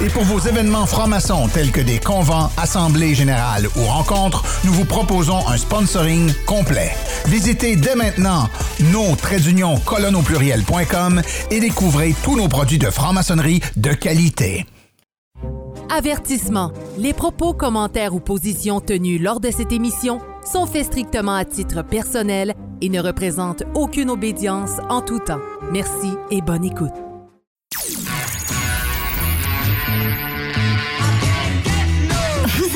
Et pour vos événements francs-maçons tels que des convents, assemblées générales ou rencontres, nous vous proposons un sponsoring complet. Visitez dès maintenant nos pluriel.com et découvrez tous nos produits de franc-maçonnerie de qualité. Avertissement. Les propos, commentaires ou positions tenus lors de cette émission sont faits strictement à titre personnel et ne représentent aucune obédience en tout temps. Merci et bonne écoute.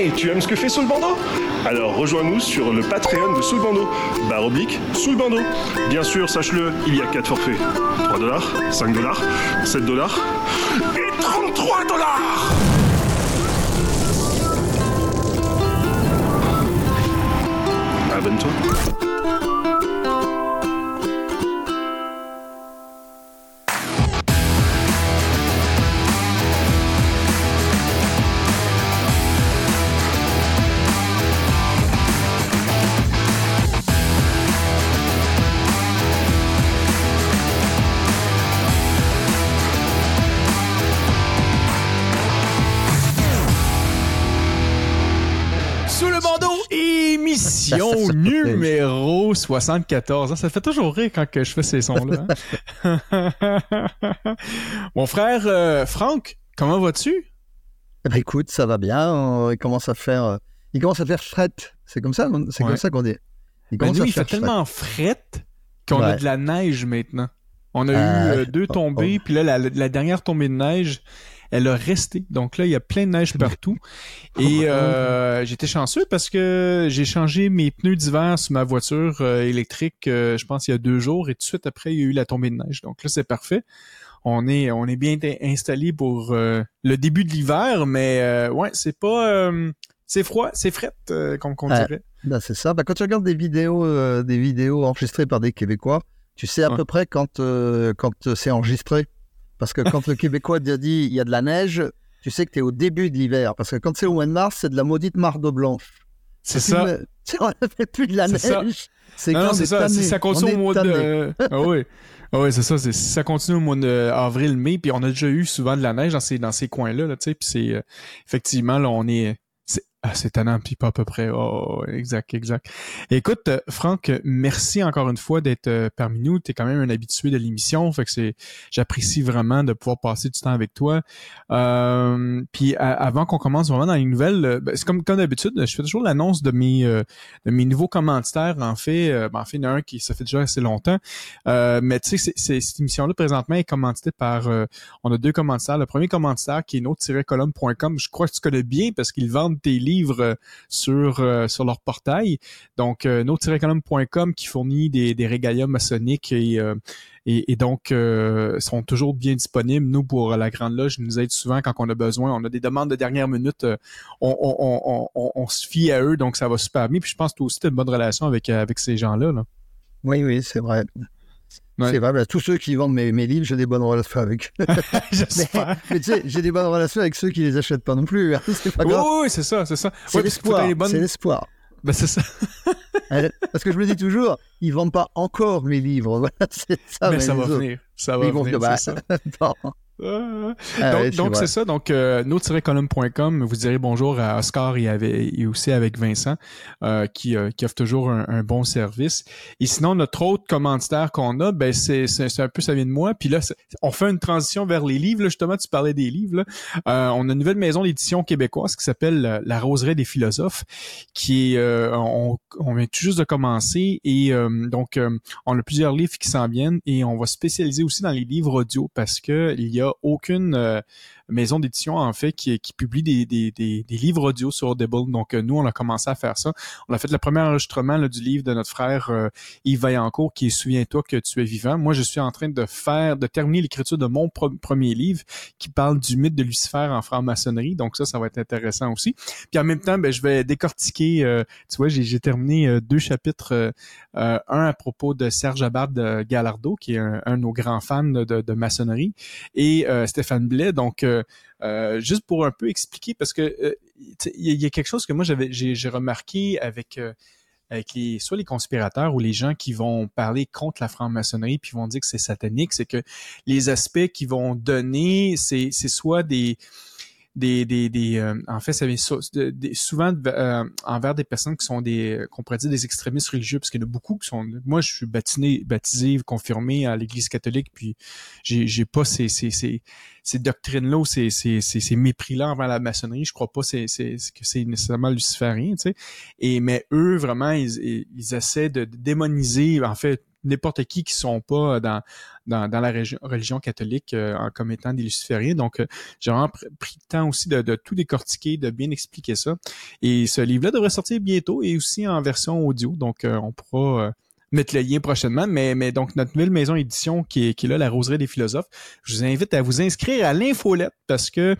Hey, tu aimes ce que fait Soul Bando Alors rejoins-nous sur le Patreon de Soul Bando. Barre oblique, Soul Bando. Bien sûr, sache-le, il y a 4 forfaits. 3 dollars, 5 dollars, 7 dollars et 33 dollars Abonne-toi. Émission numéro 74. Ça fait toujours rire quand que je fais ces sons-là. hein. Mon frère euh, Franck, comment vas-tu? Ben, écoute, ça va bien. euh, il commence à faire, euh, il commence à faire fret. C'est comme ça, c'est Ouais. comme ça qu'on dit. Il Ben, nous, il fait fret. tellement frette qu'on a de la neige maintenant. On a Ah, eu euh, deux oh, tombées, puis là, la, la dernière tombée de neige, elle a resté. Donc là, il y a plein de neige partout. Et euh, j'étais chanceux parce que j'ai changé mes pneus d'hiver sur ma voiture euh, électrique, euh, je pense, il y a deux jours, et tout de suite après, il y a eu la tombée de neige. Donc là, c'est parfait. On est, on est bien installé pour euh, le début de l'hiver, mais euh, ouais, c'est pas... euh, c'est froid, c'est fret, euh, comme qu'on Ouais. dirait. Ben, c'est ça. Ben, quand tu regardes des vidéos, euh, des vidéos enregistrées par des Québécois, tu sais à Ouais. peu près quand, euh, quand c'est enregistré. Parce que quand le Québécois te dit il y a de la neige, tu sais que tu es au début de l'hiver. Parce que quand c'est au mois de mars, c'est de la maudite marde blanche. C'est ça. sais, on fait plus de la C'est ça. neige. C'est Non, non, on c'est est ça. Si ça On continue est au mois de. ah oui. Ah oui, c'est ça. Si ça continue au mois d'avril, mai, puis on a déjà eu souvent de la neige dans ces, dans ces coins-là, là, tu sais, puis c'est euh, effectivement, là, on est. Ah, c'est puis pas à peu près. Oh, exact, exact. Écoute, euh, Franck, merci encore une fois d'être euh, parmi nous. Tu es quand même un habitué de l'émission, fait que c'est, j'apprécie vraiment de pouvoir passer du temps avec toi. Euh, puis avant qu'on commence vraiment dans les nouvelles, ben, c'est comme, comme d'habitude, je fais toujours l'annonce de mes, de mes nouveaux commanditaires. En fait, ben, en fait, il y en a un qui ça fait déjà assez longtemps. Mais tu sais, cette émission-là présentement est commanditée par. on a deux commanditaires. Le premier commanditaire qui est notre-column.com. Je crois que tu connais bien parce qu'ils vendent tes livres euh, sur euh, sur leur portail. Donc euh, notre-column.com qui fournit des des maçonniques et et, donc sont toujours bien disponibles. Nous, pour la Grande Loge, nous aident souvent quand on a besoin. On a des demandes de dernière minute. on, on, se fie à eux, donc ça va super bien. Puis je pense que aussi, tu as une bonne relation avec, ces gens-là. Là. Oui, oui, c'est vrai. Ouais. C'est vrai. ben, tous ceux qui vendent mes, mes livres, j'ai des bonnes relations avec. Mais tu sais, j'ai des bonnes relations avec ceux qui les achètent pas non plus. hein, C'est pas grave. oui, c'est ça, c'est ça. C'est Ouais, l'espoir. bonnes- C'est l'espoir. Ben, c'est ça. Euh, Parce que je me dis toujours, ils vendent pas encore mes livres. Voilà, c'est ça. mais ça va autres. venir. Ça va ils vont venir, bah, ça. Euh, Ah donc, c'est ça. Donc, euh, no-column.com, vous direz bonjour à Oscar et, avec- et aussi avec Vincent, euh, qui, euh, qui offre toujours un, un bon service. Et sinon, notre autre commanditaire qu'on a, ben c'est, c'est, un peu ça vient de moi. Puis là, on fait une transition vers les livres. Là, justement, tu parlais des livres. là. Euh, on a une nouvelle maison d'édition québécoise qui s'appelle euh, La Roseraie des philosophes, qui est, euh, on, on vient tout juste de commencer et euh, donc euh, on a plusieurs livres qui s'en viennent et on va se spécialiser aussi dans les livres audio parce que il y a aucune euh, maison d'édition en fait qui, publie des, livres audio sur Audible. Donc nous, on a commencé à faire ça. On a fait le premier enregistrement du livre de notre frère Yves Vaillancourt qui est Souviens-toi que tu es vivant. Moi, je suis en train de faire, de terminer l'écriture de mon premier livre qui parle du mythe de Lucifer en franc-maçonnerie. Donc ça, ça va être intéressant aussi. Puis en même temps, ben, je vais décortiquer, euh, tu vois, j'ai terminé euh, deux chapitres, euh, un à propos de Serge Abad de Gallardo, qui est un, de nos grands fans de, maçonnerie, et Stéphane Blais. Donc, juste pour un peu expliquer, parce que il y, a quelque chose que moi j'ai remarqué avec avec les soit les conspirateurs ou les gens qui vont parler contre la franc-maçonnerie puis vont dire que c'est satanique, c'est que les aspects qu'ils vont donner, c'est soit des des, des, des euh, en fait, ça vient souvent euh, envers des personnes qui sont des, qu'on pourrait dire des extrémistes religieux, parce qu'il y en a beaucoup qui sont. Moi, je suis baptisé, baptisé, confirmé à l'Église catholique, puis j'ai, j'ai pas ces, ces, ces, ces doctrines-là ou ces, ces, ces, mépris-là envers la maçonnerie. Je crois pas c'est, c'est, que c'est nécessairement luciférien, tu sais. Et mais eux, vraiment, ils, ils essaient de démoniser, en fait, n'importe qui qui sont pas dans, dans, dans la religion catholique euh, comme étant des lucifériens. Donc, euh, j'ai vraiment pris le temps aussi de, de, tout décortiquer, de bien expliquer ça. Et ce livre-là devrait sortir bientôt et aussi en version audio. Donc, euh, on pourra mettre le lien prochainement. Mais, mais donc, notre nouvelle maison édition qui est, qui est là, la Roserie des philosophes, je vous invite à vous inscrire à l'infolette parce que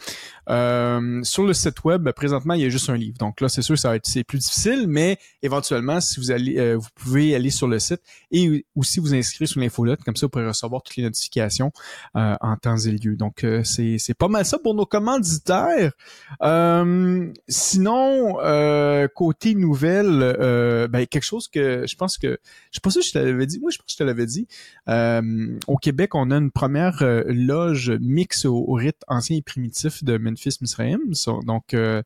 euh, sur le site web, présentement, il y a juste un livre. Donc là, c'est sûr, ça va être c'est plus difficile, mais éventuellement, si vous allez, euh, vous pouvez aller sur le site et aussi vous inscrire sur l'infolette, comme ça, vous pourrez recevoir toutes les notifications euh, en temps et lieu. Donc, c'est, c'est pas mal ça pour nos commanditaires. sinon, côté nouvelle, ben, quelque chose que je pense que sais pas si je te l'avais dit. Moi, je pense que je te l'avais dit. Euh, au Québec, on a une première euh, loge mix au, rite ancien et primitif de Memphis Misraim. donc, euh,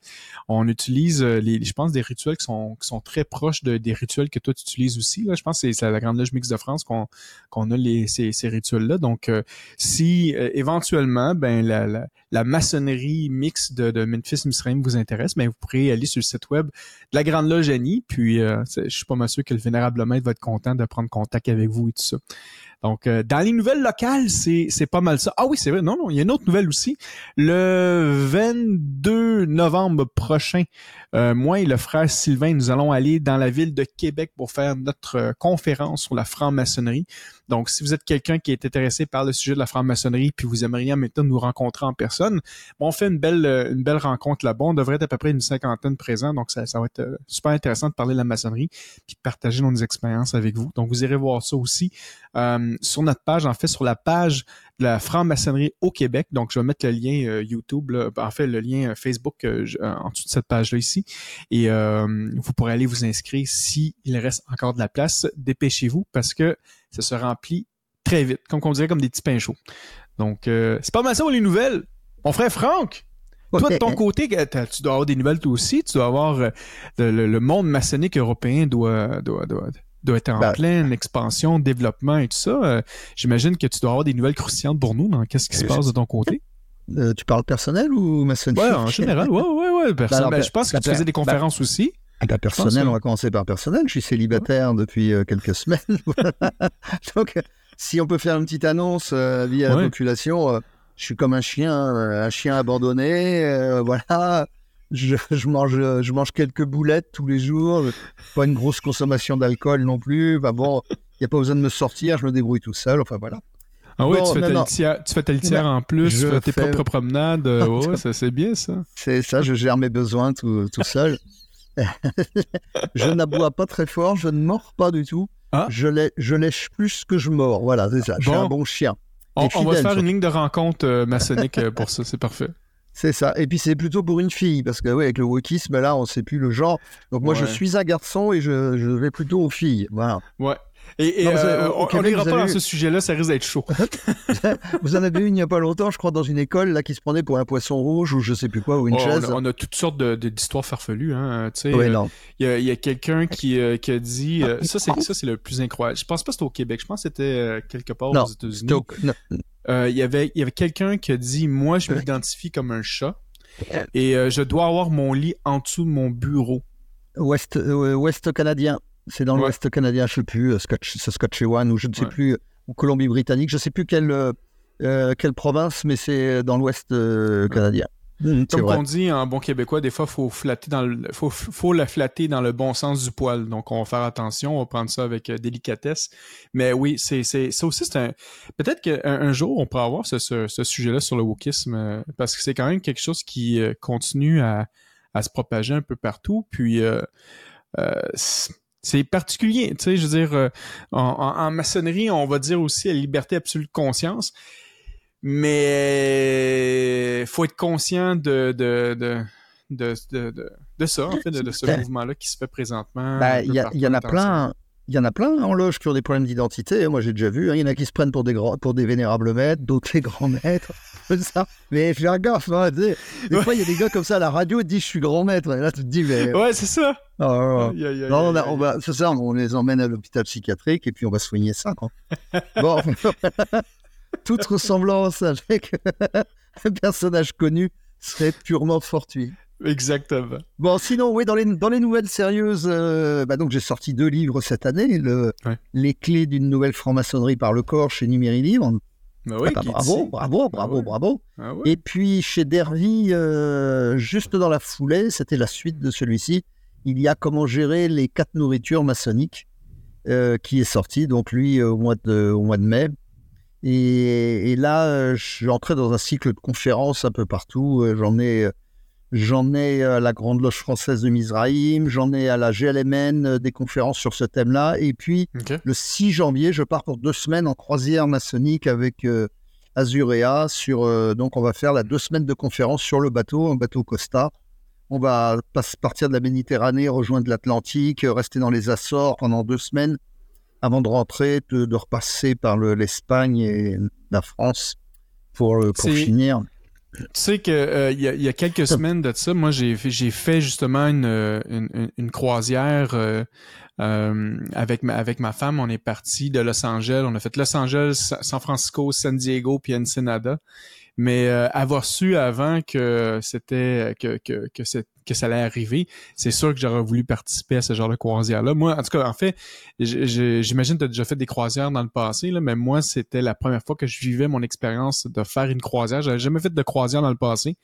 on utilise les, je pense, des rituels qui sont, qui sont très proches de, des rituels que toi tu utilises aussi. Là. Je pense que c'est la grande loge mix de France qu'on a les, ces, ces rituels-là. Donc, si éventuellement, ben la, la, maçonnerie mix de, Memphis Misraim vous intéresse, ben vous pourrez aller sur le site web de la grande loge Annie. Puis, je suis pas sûr que le vénérable va être content de prendre contact avec vous et tout ça. Donc, euh, dans les nouvelles locales, c'est, pas mal ça. Ah oui, c'est vrai. Non, non, il y a une autre nouvelle aussi. Le 22 novembre prochain, euh, moi et le frère Sylvain, nous allons aller dans la ville de Québec pour faire notre euh, conférence sur la franc-maçonnerie. Donc, si vous êtes quelqu'un qui est intéressé par le sujet de la franc-maçonnerie, puis vous aimeriez maintenant nous rencontrer en personne, on fait une belle, une belle rencontre là-bas. On devrait être à peu près une cinquantaine présents. Donc, ça, ça va être super intéressant de parler de la maçonnerie, puis de partager nos expériences avec vous. Donc, vous irez voir ça aussi sur notre page, en fait, sur la page de la franc-maçonnerie au Québec. Donc, je vais mettre le lien euh, YouTube, en fait, le lien euh, Facebook euh, en dessous de cette page-là ici. Et vous pourrez aller vous inscrire s'il reste encore de la place. Dépêchez-vous parce que ça se remplit très vite, comme on dirait comme des petits pains chauds. Donc, c'est pas mal ça les nouvelles. Mon frère Franck, toi, de ton côté, tu dois avoir des nouvelles toi aussi. Tu dois avoir le, monde maçonnique européen doit, doit, doit, doit être en ben, pleine expansion, développement et tout ça. Euh, j'imagine que tu dois avoir des nouvelles croustillantes pour nous. Qu'est-ce qui se passe de ton côté? Euh, tu parles personnel ou maçonnique? Ouais, en général, ouais, ouais, ouais. Ben, ben, je pense que tu faisais des conférences aussi. Personnel, on va commencer par personnel. Je suis célibataire depuis euh, quelques semaines. Donc, si on peut faire une petite annonce via la population, je suis comme un chien, un chien abandonné. voilà je, mange, je mange quelques boulettes tous les jours, pas une grosse consommation d'alcool non plus. bon, il n'y a pas besoin de me sortir, je me débrouille tout seul. Enfin voilà. Ah oui, tu, fais ta litière, en plus, je tu fais tes propres promenades. ouais, ça, c'est bien ça. C'est ça, je gère mes besoins tout, tout seul. je n'aboie pas très fort, je ne mords pas du tout. Ah. Je, je lèche plus que je mords. Voilà, c'est ça. Je suis un bon chien. On, va faire une ligne de rencontre euh, maçonnique euh, pour ça, c'est parfait. C'est ça. Et puis c'est plutôt pour une fille, parce que oui, avec le wokisme, là, on ne sait plus le genre. Donc moi, je suis un garçon et je, je vais plutôt aux filles. Voilà. Ouais. Et, euh, on n'ira pas dans ce sujet-là, ça risque d'être chaud. vous en avez eu il n'y a pas longtemps, je crois, dans une école là qui se prenait pour un poisson rouge ou je sais plus quoi, ou une oh, chaise. On a, toutes sortes d'histoires farfelues. Hein, euh, il y a, quelqu'un qui, euh, qui, a dit... ça, c'est ça c'est le plus incroyable. Je pense pas que c'était au Québec. Je pense que c'était quelque part aux États-Unis. Il y avait, y avait quelqu'un qui a dit, moi, je m'identifie comme un chat et je dois avoir mon lit en dessous de mon bureau. Ouest, ouest canadien. C'est dans l'Ouest canadien, je ne sais plus, euh, Saskatchewan ou je ne sais plus, ou Colombie-Britannique, je ne sais plus quelle, euh, quelle province, mais c'est dans l'Ouest canadien. Mmh, Comme on dit en bon québécois, des fois, faut flatter dans le, faut, faut la flatter dans le bon sens du poil. Donc, on va faire attention, on va prendre ça avec euh, délicatesse. Mais oui, c'est, c'est, ça aussi, c'est un, peut-être qu'un un jour, on pourra avoir ce, ce, sujet-là sur le wokisme, euh, parce que c'est quand même quelque chose qui euh, continue à, à se propager un peu partout. Puis, c'est particulier, tu sais, je veux dire, en, en, maçonnerie, on va dire aussi la liberté absolue de conscience. Mais faut être conscient de, de, de, de, de, de ça, en fait, de, ce ben, mouvement-là qui se fait présentement. Ben, il y, y, en a plein. Il y en a plein en loge qui ont des problèmes d'identité. Moi, j'ai déjà vu. Hein. Il y en a qui se prennent pour des, grands, pour des vénérables maîtres, d'autres les grands maîtres. ça. Mais fais gaffe. Hein, des fois, il y a des gars comme ça à la radio qui disent Je suis grand maître. Et là, tu te dis Mais. Ouais, c'est ça. non, on, on va, c'est ça. On les emmène à l'hôpital psychiatrique et puis on va soigner ça. Quoi. bon toute ressemblance avec un personnage connu serait purement fortuit. Exactement. Bon, sinon, oui, dans les, dans les nouvelles sérieuses, euh, bah donc j'ai sorti deux livres cette année. Le, Les clés d'une nouvelle franc-maçonnerie par le corps chez Numérique Livre. Bah oui, ah bah bravo, bravo, bravo, bravo, ah Et puis chez Dervy, euh, juste dans la foulée, c'était la suite de celui-ci. Il y a comment gérer les quatre nourritures maçonniques euh, qui est sorti, donc lui au mois de, au mois de mai. Et, là, euh, je suis entré dans un cycle de conférences un peu partout. J'en ai, j'en ai à la Grande Loge française de Mizraïm, j'en ai à la GLMN euh, des conférences sur ce thème-là. Et puis, le 6 janvier, je pars pour deux semaines en croisière maçonnique avec Azurea. Sur, donc, on va faire la deux semaines de conférences sur le bateau, un bateau Costa. On va partir de la Méditerranée, rejoindre l'Atlantique, rester dans les Açores pendant deux semaines avant de rentrer, de, repasser par l'Espagne et la France pour, euh, pour finir. Tu sais qu'il euh, y, a, y, a quelques semaines de ça, moi j'ai fait justement une, une, une croisière euh, avec, ma, avec ma femme. On est parti de Los Angeles. On a fait Los Angeles, San Francisco, San Diego, puis Ensenada. Mais avoir su avant que c'était que, que, que, que ça allait arriver, c'est sûr que j'aurais voulu participer à ce genre de croisière-là. Moi, en tout cas, en fait, j'imagine que tu as déjà fait des croisières dans le passé, là, mais moi, c'était la première fois que je vivais mon expérience de faire une croisière. J'avais jamais fait de croisière dans le passé.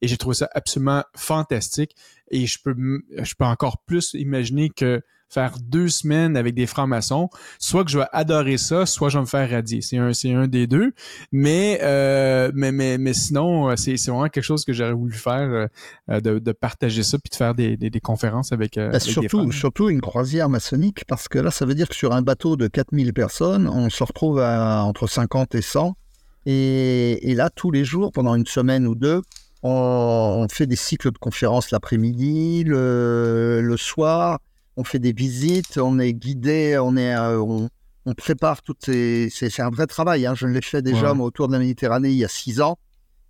Et j'ai trouvé ça absolument fantastique. Et je peux, je peux encore plus imaginer que faire deux semaines avec des francs-maçons, soit que je vais adorer ça, soit je vais me faire radier. C'est un, c'est un des deux. Mais, euh, mais, mais, mais sinon, euh, c'est, c'est vraiment quelque chose que j'aurais voulu faire, euh, de, de, partager ça puis de faire des, des, des conférences avec, bah, avec surtout, surtout une croisière maçonnique, parce que là, ça veut dire que sur un bateau de 4000 personnes, on se retrouve à entre 50 et 100. Et, et là, tous les jours, pendant une semaine ou deux, on, on fait des cycles de conférences l'après-midi, le, le soir on fait des visites, on est guidé, on est, euh, on, prépare toutes ces. C'est un vrai travail. Hein. Je l'ai fait déjà autour de la Méditerranée il y a six ans.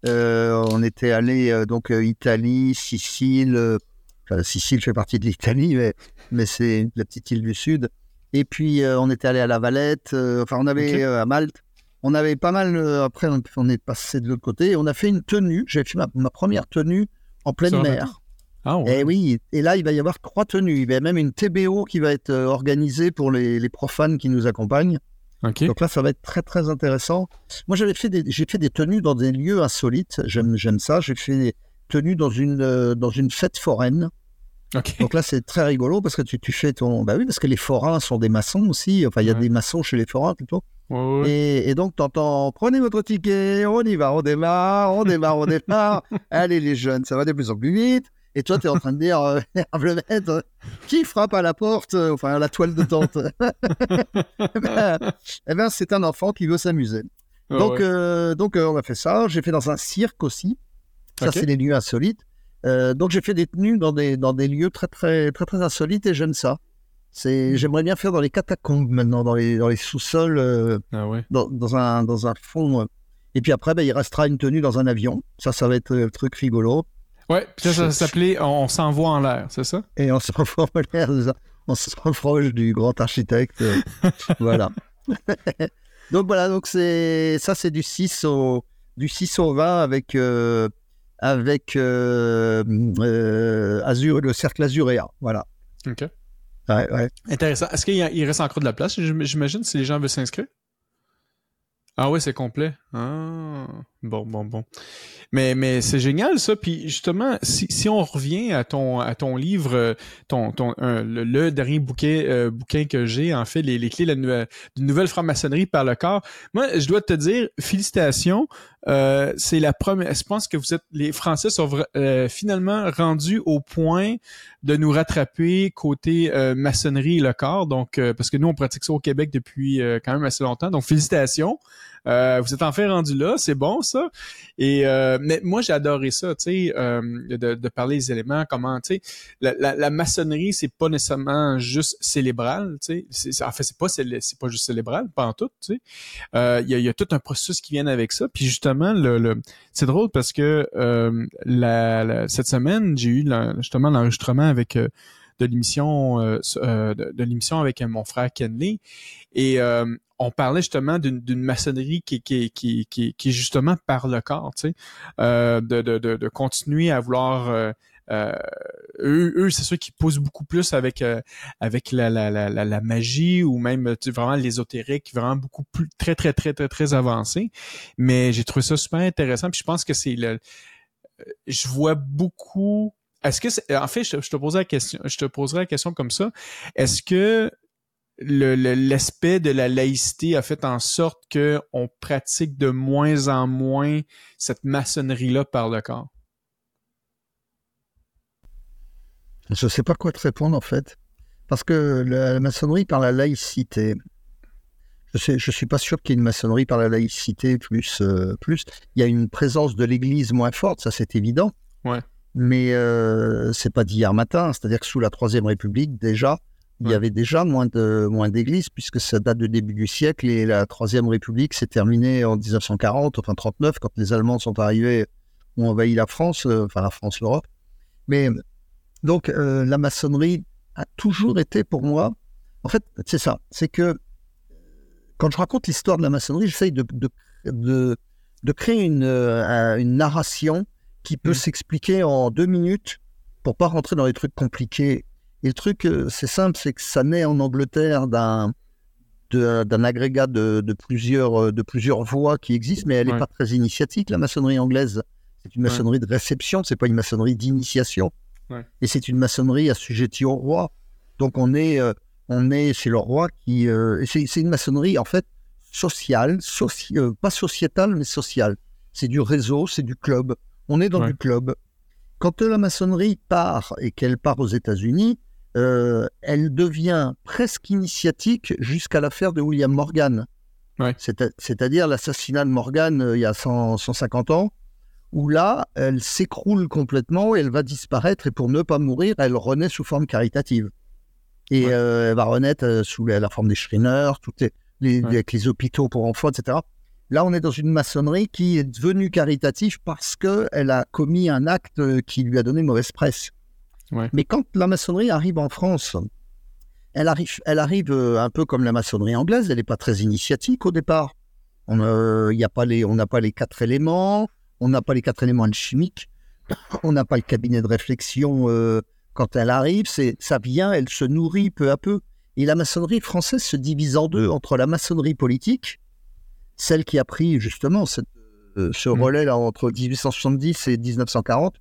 Euh, on était allé euh, donc Italie, Sicile. Enfin, Sicile fait partie de l'Italie, mais, mais c'est la petite île du Sud. Et puis on était allé à La Valette. enfin, on avait à Malte. On avait pas mal. après, on, est passé de l'autre côté. On a fait une tenue. J'ai fait ma, première tenue en pleine mer. Ah, et eh oui, et là, il va y avoir trois tenues. Il y a même une TBO qui va être euh, organisée pour les, profanes qui nous accompagnent. Donc là, ça va être très, très intéressant. Moi, j'avais fait des, j'ai fait des tenues dans des lieux insolites. J'aime, j'aime ça. J'ai fait des tenues dans une, euh, dans une fête foraine. Donc là, c'est très rigolo parce que tu, tu, fais ton. Bah oui, parce que les forains sont des maçons aussi. Enfin, il y a des maçons chez les forains plutôt. Et, et, donc, tu entends prenez votre ticket, on y va, on démarre, on démarre, on démarre. Allez, les jeunes, ça va de plus en plus vite. Et toi, tu es en train de dire, euh, le maître, qui frappe à la porte, euh, enfin à la toile de tente Eh bien, eh ben, c'est un enfant qui veut s'amuser. Ah donc, euh, donc on a fait ça. J'ai fait dans un cirque aussi. Ça, c'est des lieux insolites. donc, j'ai fait des tenues dans des, dans des lieux très, très, très, très insolites et j'aime ça. C'est, hmm. j'aimerais bien faire dans les catacombes maintenant, dans les, dans les sous-sols, ah dans, dans, un, dans un fond. Et puis après, ben, il restera une tenue dans un avion. Ça, ça va être le truc rigolo. Ouais, puis ça, ça s'appelait On s'envoie en l'air, c'est ça? Et on s'envoie en l'air, on se rapproche du grand architecte. voilà. donc voilà, donc c'est ça, c'est du 6 au du 6 au 20 avec euh, avec euh, euh, Azure, le cercle azuréa. Voilà. OK. Ouais, ouais. Intéressant. Est-ce qu'il reste encore de la place, j'imagine, si les gens veulent s'inscrire? Ah oui, c'est complet. Ah, bon, bon, bon. Mais, mais c'est génial ça. Puis justement, si, si on revient à ton, à ton livre, ton, ton, le, dernier bouquin, euh, bouquin que j'ai, en fait, les, clés d'une nouvelle franc-maçonnerie par le corps. Moi, je dois te dire, félicitations. Euh, c'est la première. Je pense que vous êtes, les Français sont euh, finalement rendus au point de nous rattraper côté maçonnerie et le corps. Donc, parce que nous, on pratique ça au Québec depuis quand même assez longtemps. Donc, félicitations. Euh, vous êtes enfin rendu là, c'est bon ça. Et euh, mais moi j'ai adoré ça, tu sais, euh, de, de, parler des éléments, comment, tu sais, la, la, la, maçonnerie c'est pas nécessairement juste célébral, tu sais, en fait c'est pas c'est pas juste célébral, pas en tout, tu sais. Il y, a, y, a, tout un processus qui vient avec ça. Puis justement le, le c'est drôle parce que la, cette semaine j'ai eu justement l'enregistrement avec de l'émission euh, de, de l'émission avec mon frère Kenley et on parlait justement d'une maçonnerie qui, qui, qui, qui, qui est justement par le corps, tu sais, euh, de, de, de, continuer à vouloir euh, euh, eux, eux c'est ceux qui poussent beaucoup plus avec avec la, la, la, la, magie ou même vraiment l'ésotérique, vraiment beaucoup plus très très très très très avancé. Mais j'ai trouvé ça super intéressant. Puis je pense que c'est le, je vois beaucoup. Est-ce que en fait, je, je, te posais la question, je te poserai la question comme ça. Est-ce que l'aspect de la laïcité a fait en sorte que on pratique de moins en moins cette maçonnerie-là par le corps? Je ne sais pas quoi te répondre en fait. Parce que la, maçonnerie par la laïcité, je ne je suis pas sûr qu'il y ait une maçonnerie par la laïcité plus, euh, plus. Il y a une présence de l'Église moins forte, ça c'est évident. Ouais. Mais euh, c'est pas d'hier matin. C'est-à-dire que sous la Troisième République, déjà, il y avait déjà moins de moins d'églises puisque ça date du début du siècle et la Troisième République s'est terminée en 1940, enfin 39, quand les Allemands sont arrivés, ont envahi la France, euh, enfin la France, l'Europe. Mais donc euh, la maçonnerie a toujours été pour moi, en fait, c'est ça, c'est que quand je raconte l'histoire de la maçonnerie, j'essaye de, de, de, de, créer une, euh, une narration qui peut mmh. s'expliquer en deux minutes pour pas rentrer dans les trucs compliqués et le truc, euh, c'est simple, c'est que ça naît en Angleterre d'un d'un agrégat de, de, plusieurs, euh, de plusieurs voies qui existent, mais elle n'est pas très initiatique, la maçonnerie anglaise. C'est une maçonnerie de réception, c'est pas une maçonnerie d'initiation. Et c'est une maçonnerie assujettie au roi. Donc on est, euh, on est chez le roi qui... c'est une maçonnerie, en fait, sociale, pas sociétale, mais sociale. C'est du réseau, c'est du club. On est dans du club. Quand la maçonnerie part et qu'elle part aux États-Unis, euh, elle devient presque initiatique jusqu'à l'affaire de William Morgan. C'est-à-dire l'assassinat de Morgan euh, il y a 150 ans, où là, elle s'écroule complètement et elle va disparaître, et pour ne pas mourir, elle renaît sous forme caritative. Et euh, elle va renaître sous la, forme des Schreiner, les, avec les hôpitaux pour enfants, etc. Là, on est dans une maçonnerie qui est devenue caritative parce qu'elle a commis un acte qui lui a donné mauvaise presse. Mais quand la maçonnerie arrive en France, elle arrive, elle arrive euh, un peu comme la maçonnerie anglaise, elle n'est pas très initiatique au départ. On euh, n'a pas, les, pas les quatre éléments, on n'a pas les quatre éléments alchimiques, on n'a pas le cabinet de réflexion euh, quand elle arrive, ça vient, elle se nourrit peu à peu. Et la maçonnerie française se divise en deux, entre la maçonnerie politique, celle qui a pris justement ce mmh. relais là entre 1870 et 1940,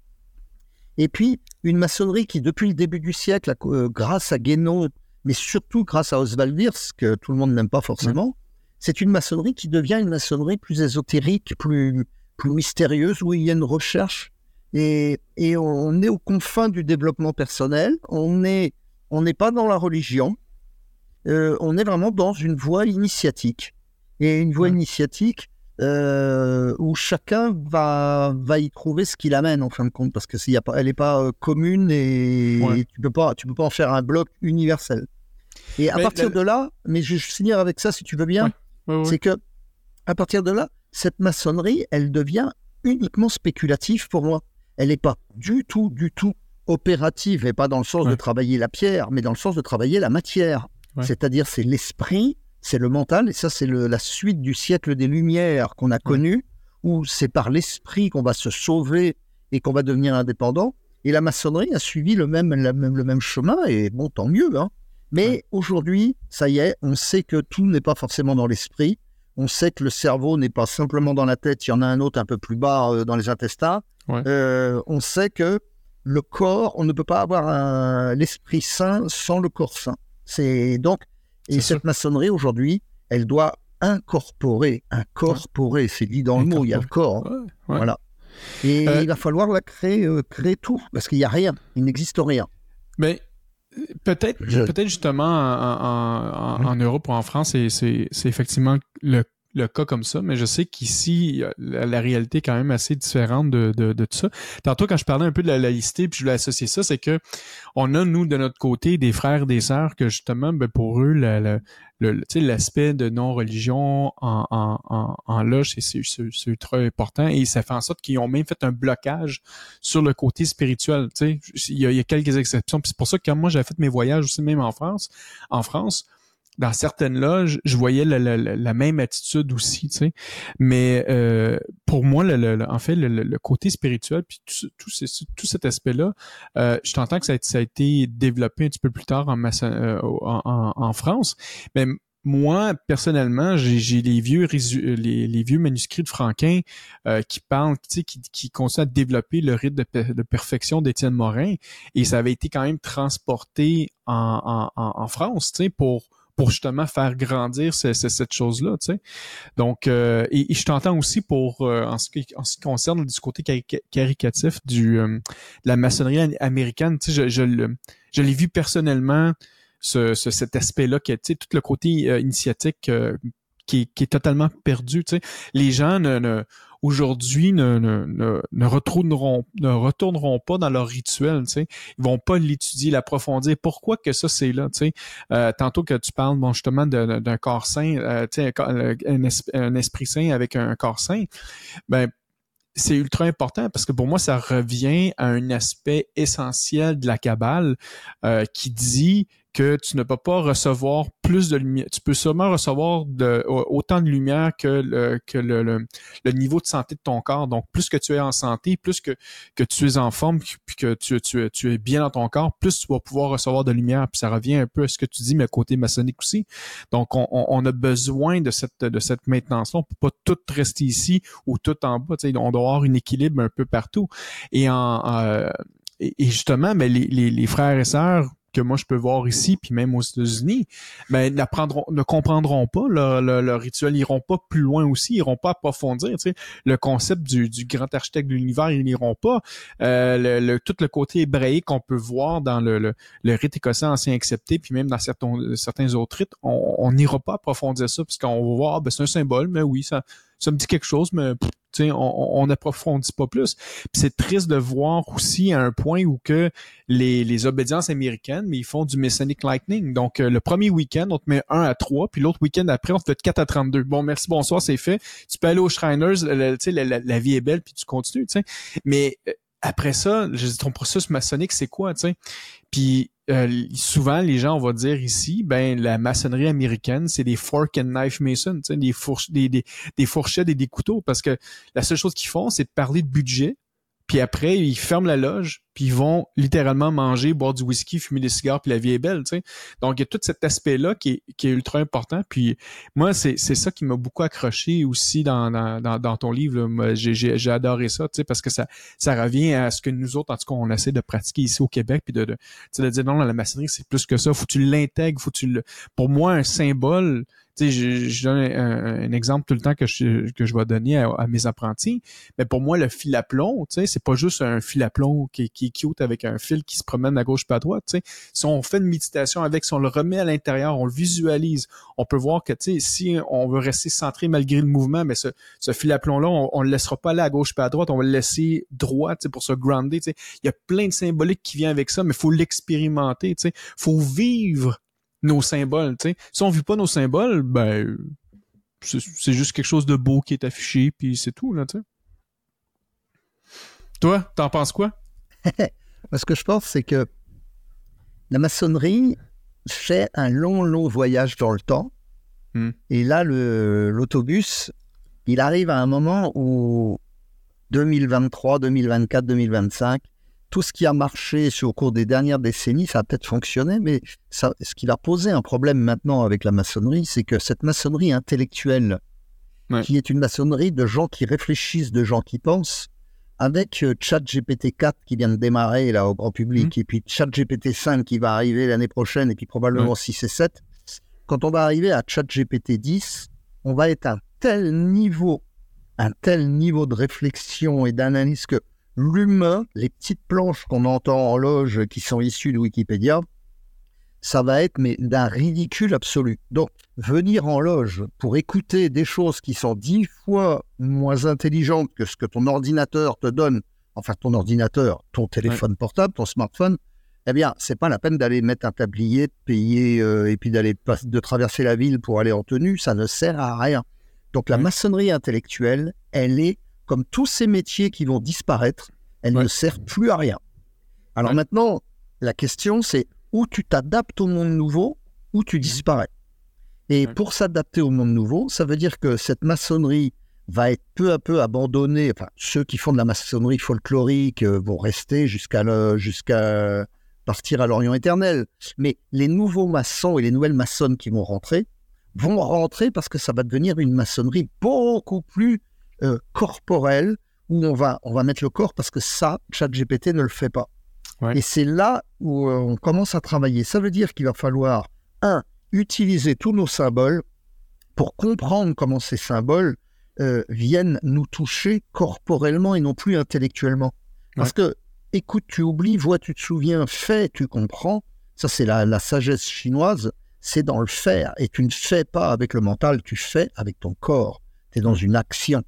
et puis, une maçonnerie qui, depuis le début du siècle, euh, grâce à Guénon, mais surtout grâce à Oswald Wirth, que tout le monde n'aime pas forcément, c'est une maçonnerie qui devient une maçonnerie plus ésotérique, plus, plus mystérieuse, où il y a une recherche. Et, et on est aux confins du développement personnel, on n'est on n'est pas dans la religion, euh, on est vraiment dans une voie initiatique. Et une voie initiatique, euh, où chacun va, va y trouver ce qu'il amène en fin de compte, parce que y a pas, elle n'est pas euh, commune et, tu peux pas, tu peux pas en faire un bloc universel. Et à partir de là, mais je vais finir avec ça si tu veux bien, c'est que à partir de là, cette maçonnerie, elle devient uniquement spéculative pour moi. Elle n'est pas du tout, du tout opérative, et pas dans le sens de travailler la pierre, mais dans le sens de travailler la matière. C'est-à-dire, c'est l'esprit c'est le mental, et ça c'est la suite du siècle des Lumières qu'on a connu, où c'est par l'esprit qu'on va se sauver et qu'on va devenir indépendant. Et la maçonnerie a suivi le même, le même chemin, et bon, tant mieux. Hein. Mais aujourd'hui, ça y est, on sait que tout n'est pas forcément dans l'esprit. On sait que le cerveau n'est pas simplement dans la tête, il y en a un autre un peu plus bas euh, dans les intestins. Euh, on sait que le corps, on ne peut pas avoir l'esprit sain sans le corps sain. C'est donc et cette maçonnerie aujourd'hui, elle doit incorporer, incorporer, c'est dit dans le mot, il y a le corps. Hein. Voilà. Et il va falloir la créer, créer tout, parce qu'il n'y a rien, il n'existe rien. Mais Peut-être, peut-être justement en, en, Europe ou en France, c'est effectivement le, le, cas comme ça, mais je sais qu'ici, la, réalité est quand même assez différente de, de, de, tout ça. Tantôt, quand je parlais un peu de la laïcité, puis je voulais associer ça, c'est que on a, nous, de notre côté, des frères, des sœurs, que justement, ben, pour eux, la, l'aspect de non-religion en, en, en, loge, c'est ultra important et ça fait en sorte qu'ils ont même fait un blocage sur le côté spirituel. Il y, a, il y a quelques exceptions. C'est pour ça que quand moi j'avais fait mes voyages aussi même en France, en France, dans certaines loges, je voyais la, même attitude aussi, tu sais. Mais euh, pour moi, le, en fait, le, côté spirituel, puis tout, tout, tout cet aspect-là, euh, je t'entends que ça a, ça a, été développé un petit peu plus tard en, euh, en, en, France, mais moi, personnellement, j'ai les vieux les, les, vieux manuscrits de Franquin euh, qui parlent, qui, qui continuent à développer le rite de, de perfection d'Étienne Morin, et ça avait été quand même transporté en, en, en France, tu sais, pour pour justement faire grandir cette chose-là, tu sais. Donc, euh, et, je t'entends aussi pour euh, en, ce qui, en ce qui concerne du côté caricatif du euh, de la maçonnerie américaine, tu sais, je, je, l'ai vu personnellement ce, cet aspect-là, tu sais, tout le côté initiatique qui, qui, est totalement perdu, tu sais. Les gens ne, ne aujourd'hui ne, ne, ne, retourneront, ne retourneront pas dans leur rituel. Tu sais. Ils vont pas l'étudier, l'approfondir. Pourquoi que ça, c'est là? Euh, tantôt que tu parles justement d'un corps sain, euh, un, un, esprit sain avec un corps sain, ben c'est ultra important parce que pour moi, ça revient à un aspect essentiel de la cabale euh, qui dit que tu ne peux pas recevoir plus de lumière. Tu peux seulement recevoir autant de lumière que, le, niveau de santé de ton corps. Donc, plus que tu es en santé, plus que, tu es en forme, puis que tu, es bien dans ton corps, plus tu vas pouvoir recevoir de lumière. Puis ça revient un peu à ce que tu dis, mais côté maçonnique aussi. Donc, on, a besoin de cette, maintenance-là. On peut pas tout rester ici ou tout en bas. on doit avoir un équilibre un peu partout. Et euh, justement, mais les, les, frères et sœurs que moi je peux voir ici, puis même aux États-Unis, ben ne comprendront pas leur, rituel, ils iront pas plus loin aussi, ils iront pas approfondir. Tu sais, le concept du, grand architecte de l'univers, ils n'iront pas. Euh, tout le côté hébraïque qu'on peut voir dans le, rite écossais ancien accepté, puis même dans certains, autres rites, on n'ira pas approfondir ça, parce qu'on va voir, ben, c'est un symbole, mais oui, ça, ça me dit quelque chose, mais on n'approfondit pas plus. c'est triste de voir aussi à un point où que les, les obédiences américaines, mais ils font du Masonic Lightning. Donc, euh, le premier week-end, on te met 1 à 3, puis l'autre week-end après, on te fait 4 à 32. Bon, merci, bonsoir, c'est fait. Tu peux aller aux Shriners, la, la, la, vie est belle, puis tu continues, tu sais. Mais euh, après ça, je dis, ton processus maçonnique, c'est quoi, tu sais? Puis euh, souvent, les gens, on va dire ici, ben la maçonnerie américaine, c'est des fork and knife mason, des, fourches, des, des, des fourchettes et des couteaux, parce que la seule chose qu'ils font, c'est de parler de budget, puis après, ils ferment la loge, puis ils vont littéralement manger, boire du whisky, fumer des cigares, puis la vie est belle, tu sais. Donc, il y a tout cet aspect-là qui est, qui est ultra important. Puis moi, c'est, ça qui m'a beaucoup accroché aussi dans, dans, dans, ton livre. J'ai, adoré ça, tu sais, parce que ça, ça revient à ce que nous autres, en tout cas, on essaie de pratiquer ici au Québec, puis de, de, de dire non, la maçonnerie, c'est plus que ça. Faut que tu l'intègres, faut que tu le... Pour moi, un symbole, sais, je, donne un, exemple tout le temps que je, que je vais donner à, mes apprentis. Mais pour moi, le fil à plomb, tu sais, c'est pas juste un fil à plomb qui, qui est cute avec un fil qui se promène à gauche pas à droite. Tu sais. Si on fait une méditation avec, si on le remet à l'intérieur, on le visualise, on peut voir que, tu sais, si on veut rester centré malgré le mouvement, mais ce, ce fil à plomb-là, on, on le laissera pas aller à gauche pas à droite, on va le laisser droit, tu sais, pour se grounder. Tu sais. Il y a plein de symboliques qui viennent avec ça, mais faut l'expérimenter. Tu sais. Faut vivre nos symboles. sais. Si on vit pas nos symboles, ben c'est juste quelque chose de beau qui est affiché, puis c'est tout, là, tu sais. Toi, t'en penses quoi? Ce que je pense, c'est que la maçonnerie fait un long, long voyage dans le temps. Hmm. Et là, l'autobus, il arrive à un moment où 2023, 2024, 2025, tout ce qui a marché au cours des dernières décennies, ça a peut-être fonctionné, mais ça, ce qui va poser un problème maintenant avec la maçonnerie, c'est que cette maçonnerie intellectuelle qui est une maçonnerie de gens qui réfléchissent, de gens qui pensent, avec euh, ChatGPT 4 qui vient de démarrer là au grand public, mmh. et puis ChatGPT 5 qui va arriver l'année prochaine, et puis probablement 6 et 7. Quand on va arriver à ChatGPT 10, on va être à un tel niveau, un tel niveau de réflexion et d'analyse que l'humain, les petites planches qu'on entend en loge qui sont issues de Wikipédia, ça va être mais d'un ridicule absolu. Donc, venir en loge pour écouter des choses qui sont dix fois moins intelligentes que ce que ton ordinateur te donne, enfin ton ordinateur, ton téléphone portable, ton smartphone, eh bien, c'est pas la peine d'aller mettre un tablier, de payer euh, et puis d'aller de traverser la ville pour aller en tenue, ça ne sert à rien. Donc la maçonnerie intellectuelle, elle est comme tous ces métiers qui vont disparaître, elle ne sert plus à rien. Alors maintenant, la question c'est où tu t'adaptes au monde nouveau, ou tu disparais. Et pour s'adapter au monde nouveau, ça veut dire que cette maçonnerie va être peu à peu abandonnée. Enfin, ceux qui font de la maçonnerie folklorique euh, vont rester jusqu'à jusqu'à partir à l'Orient éternel. Mais les nouveaux maçons et les nouvelles maçonnes qui vont rentrer vont rentrer parce que ça va devenir une maçonnerie beaucoup plus euh, corporelle où on va, on va mettre le corps parce que ça, ChatGPT ne le fait pas. Et c'est là où euh, on commence à travailler. Ça veut dire qu'il va falloir, un, utiliser tous nos symboles pour comprendre comment ces symboles euh, viennent nous toucher corporellement et non plus intellectuellement. Parce que, écoute, tu oublies, vois, tu te souviens, fais, tu comprends. Ça, c'est la, la sagesse chinoise. C'est dans le faire. Et tu ne fais pas avec le mental, tu fais avec ton corps. Tu es dans une action.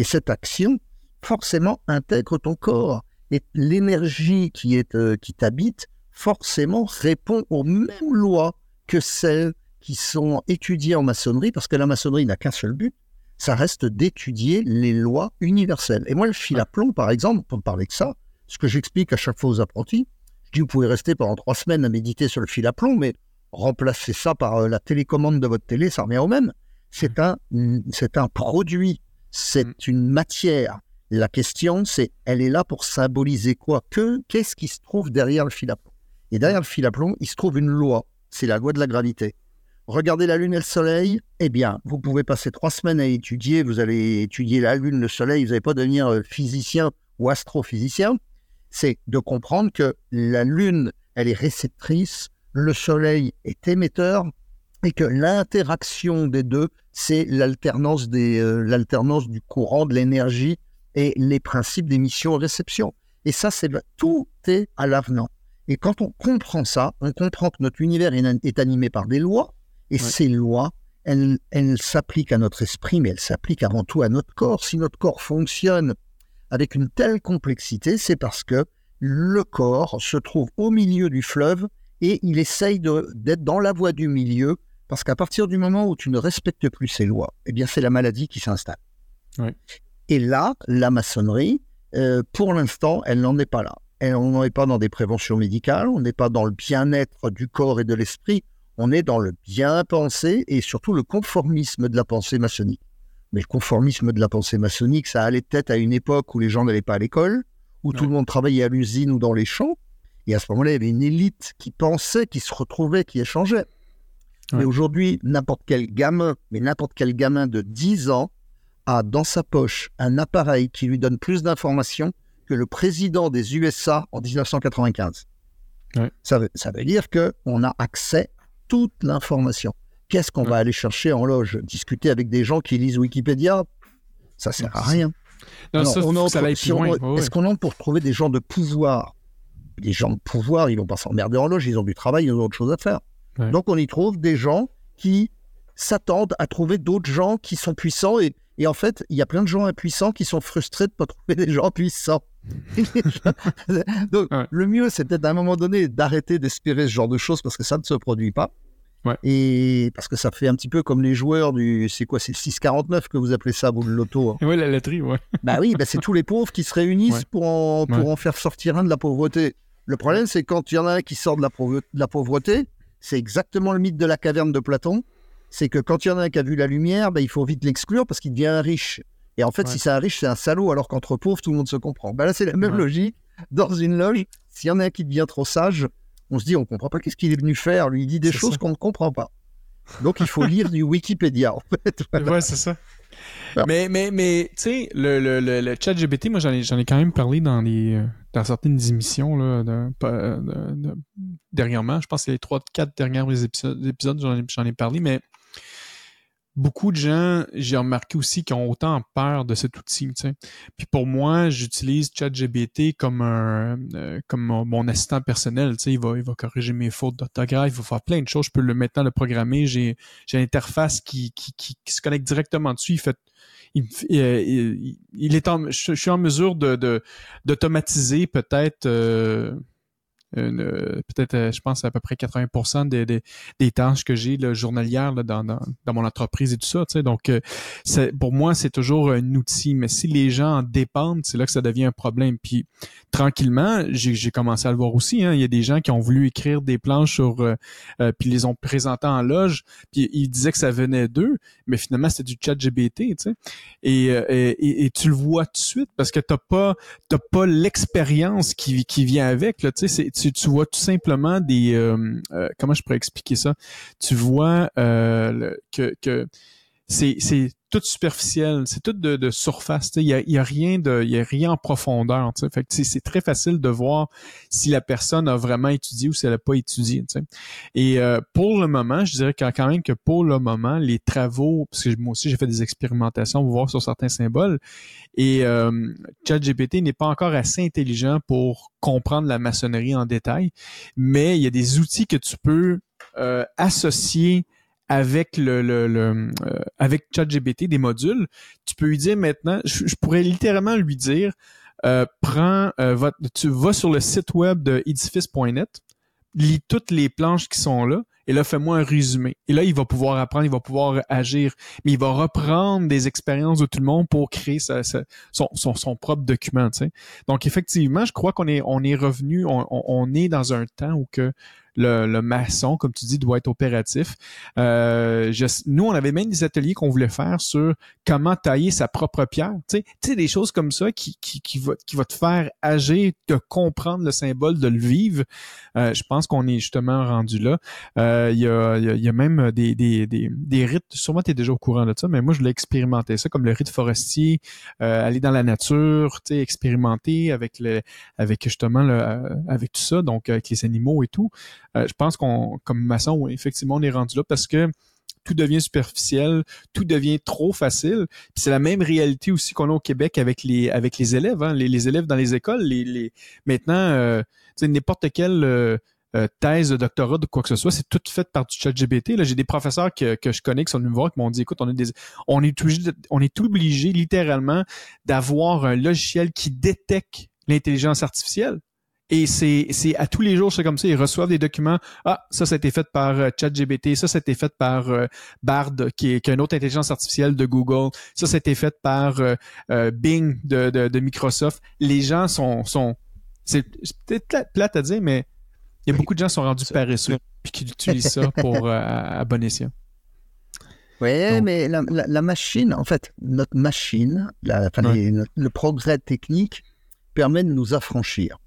Et cette action, forcément, intègre ton corps. Et l'énergie qui est euh, qui t'habite forcément répond aux mêmes lois que celles qui sont étudiées en maçonnerie, parce que la maçonnerie n'a qu'un seul but, ça reste d'étudier les lois universelles. Et moi, le fil à plomb, par exemple, pour parler de ça, ce que j'explique à chaque fois aux apprentis, je dis, vous pouvez rester pendant trois semaines à méditer sur le fil à plomb, mais remplacez ça par euh, la télécommande de votre télé, ça revient au même. C'est un, c'est un produit, c'est mm. une matière la question, c'est, elle est là pour symboliser quoi? Que qu'est-ce qui se trouve derrière le fil à plomb Et derrière le fil à plomb, il se trouve une loi. C'est la loi de la gravité. Regardez la Lune et le Soleil. Eh bien, vous pouvez passer trois semaines à étudier. Vous allez étudier la Lune, le Soleil. Vous n'allez pas devenir euh, physicien ou astrophysicien. C'est de comprendre que la Lune, elle est réceptrice, le Soleil est émetteur, et que l'interaction des deux, c'est l'alternance des euh, l'alternance du courant, de l'énergie et les principes d'émission et réception. Et ça, c'est tout est à l'avenant. Et quand on comprend ça, on comprend que notre univers est, animé par des lois, et ces lois, elles, elles s'appliquent à notre esprit, mais elles s'appliquent avant tout à notre corps. Si notre corps fonctionne avec une telle complexité, c'est parce que le corps se trouve au milieu du fleuve et il essaye d'être dans la voie du milieu, parce qu'à partir du moment où tu ne respectes plus ces lois, eh bien c'est la maladie qui s'installe. Et là, la maçonnerie, euh, pour l'instant, elle n'en est pas là. Elle, on n'en est pas dans des préventions médicales, on n'est pas dans le bien-être du corps et de l'esprit, on est dans le bien-penser et surtout le conformisme de la pensée maçonnique. Mais le conformisme de la pensée maçonnique, ça allait peut-être à une époque où les gens n'allaient pas à l'école, où tout le monde travaillait à l'usine ou dans les champs. Et à ce moment-là, il y avait une élite qui pensait, qui se retrouvait, qui échangeait. Mais aujourd'hui, n'importe quel gamin, mais n'importe quel gamin de 10 ans, a dans sa poche un appareil qui lui donne plus d'informations que le président des USA en 1995. Ça, veut, ça veut dire qu'on a accès à toute l'information. Qu'est-ce qu'on va aller chercher en loge? Discuter avec des gens qui lisent Wikipédia? Ça sert à rien. Est-ce qu'on entre pour trouver des gens de pouvoir? Des gens de pouvoir, ils vont pas s'emmerder en loge, ils ont du travail, ils ont autre chose à faire. Donc on y trouve des gens qui s'attendent à trouver d'autres gens qui sont puissants et et en fait, il y a plein de gens impuissants qui sont frustrés de ne pas trouver des gens puissants. Donc, le mieux, c'est peut-être à un moment donné d'arrêter d'espérer ce genre de choses parce que ça ne se produit pas. Et parce que ça fait un petit peu comme les joueurs du. C'est quoi C'est le 649 que vous appelez ça, vous, le loto hein. Oui, la loterie, ouais. Bah oui, bah c'est tous les pauvres qui se réunissent pour, en, pour en faire sortir un de la pauvreté. Le problème, c'est quand il y en a un qui sort de la, de la pauvreté, c'est exactement le mythe de la caverne de Platon c'est que quand il y en a un qui a vu la lumière, ben, il faut vite l'exclure parce qu'il devient un riche. Et en fait, si c'est un riche, c'est un salaud, alors qu'entre pauvres, tout le monde se comprend. Ben là, c'est la même logique. Dans une loge, s'il y en a un qui devient trop sage, on se dit, on ne comprend pas qu'est-ce qu'il est venu faire. Lui, il dit des choses qu'on ne comprend pas. Donc il faut lire du Wikipédia en fait. Ouais, c'est ça. Mais, mais, mais tu sais, le, le, le, chat GBT, moi j'en ai, j'en ai quand même parlé dans les euh, dans certaines émissions là, de, dernièrement. Je pense que les trois, quatre derniers épisodes, j'en ai, j'en ai parlé, mais beaucoup de gens, j'ai remarqué aussi, qui ont autant peur de cet outil. Puis pour moi, j'utilise ChatGBT comme un euh, comme mon, assistant personnel. Il va, il va corriger mes fautes d'orthographe, il va faire plein de choses. Je peux le maintenant le programmer. J'ai j'ai une interface qui, qui, qui, se connecte directement dessus. Il fait il, il, il est en, je, suis en mesure de d'automatiser peut-être euh, euh, peut-être, euh, je pense, à peu près 80% des, des, des tâches que j'ai journalières là, dans, dans, dans, mon entreprise et tout ça. Tu sais. Donc, euh, pour moi, c'est toujours un outil. Mais si les gens en dépendent, c'est là que ça devient un problème. Puis, tranquillement, j'ai commencé à le voir aussi. Hein. Il y a des gens qui ont voulu écrire des planches sur, euh, puis les ont présentés en loge. Puis, ils disaient que ça venait d'eux, mais finalement, c'était du chat GBT. Tu sais. Et, et, et, tu le vois tout de suite parce que t'as pas, t'as pas l'expérience qui, qui vient avec. Là, tu sais, tu, vois tout simplement des euh, euh, comment je pourrais expliquer ça? Tu vois euh, que, que c'est tout superficiel, c'est tout de, surface. Il y a, y a, rien de, y a rien en profondeur. Fait c'est très facile de voir si la personne a vraiment étudié ou si elle n'a pas étudié. Et euh, pour le moment, je dirais quand même que pour le moment, les travaux, parce que moi aussi j'ai fait des expérimentations, pour voir sur certains symboles, et euh, ChatGPT n'est pas encore assez intelligent pour comprendre la maçonnerie en détail, mais il y a des outils que tu peux euh, associer avec le, le, le euh, avec ChatGPT des modules, tu peux lui dire maintenant, je, pourrais littéralement lui dire, euh, prends, euh, tu vas sur le site web de edifice.net, lis toutes les planches qui sont là, et là, fais-moi un résumé. Et là, il va pouvoir apprendre, il va pouvoir agir, mais il va reprendre des expériences de tout le monde pour créer sa, son, son, son, propre document. Tu sais. Donc, effectivement, je crois qu'on est, on est revenu, on, on, est dans un temps où que le, maçon, comme tu dis, doit être opératif. Euh, nous, on avait même des ateliers qu'on voulait faire sur comment tailler sa propre pierre. Tu sais, des choses comme ça qui, qui, qui, va, qui va te faire agir, te comprendre le symbole, de le vivre. Euh, je pense qu'on est justement rendu là. Euh, il y, a, y, a, même des, des, des, des rites, sûrement tu es déjà au courant de ça, mais moi, je l'ai expérimenté ça, comme le rite forestier, aller dans la nature, tu sais, expérimenter avec le, avec justement le, avec tout ça, donc avec les animaux et tout. Euh, je pense qu'on, comme maçon, effectivement, on est rendu là parce que tout devient superficiel, tout devient trop facile. Puis c'est la même réalité aussi qu'on a au Québec avec les avec les élèves, hein. les, élèves dans les écoles. Les, les maintenant, euh, n'importe quelle euh, euh, thèse doctorat de quoi que ce soit, c'est tout fait par du chat GBT. Là, j'ai des professeurs que, que je connais qui sont venus me voir qui m'ont dit, écoute, on des, on est obligé, on est obligé littéralement d'avoir un logiciel qui détecte l'intelligence artificielle. Et c'est, c'est à tous les jours, c'est comme ça. Ils reçoivent des documents. Ah, ça, ça a été fait par euh, ChatGBT. Ça, ça a été fait par euh, Bard, qui est, qui est une autre intelligence artificielle de Google. Ça, ça a été fait par euh, Bing de, de, de, Microsoft. Les gens sont... sont c'est, peut-être plate à dire, mais il y a beaucoup de gens qui sont rendus paresseux puis qui utilisent ça pour à, bon escient. Oui, mais la, la, machine, en fait, notre machine, la, le progrès technique permet de nous affranchir.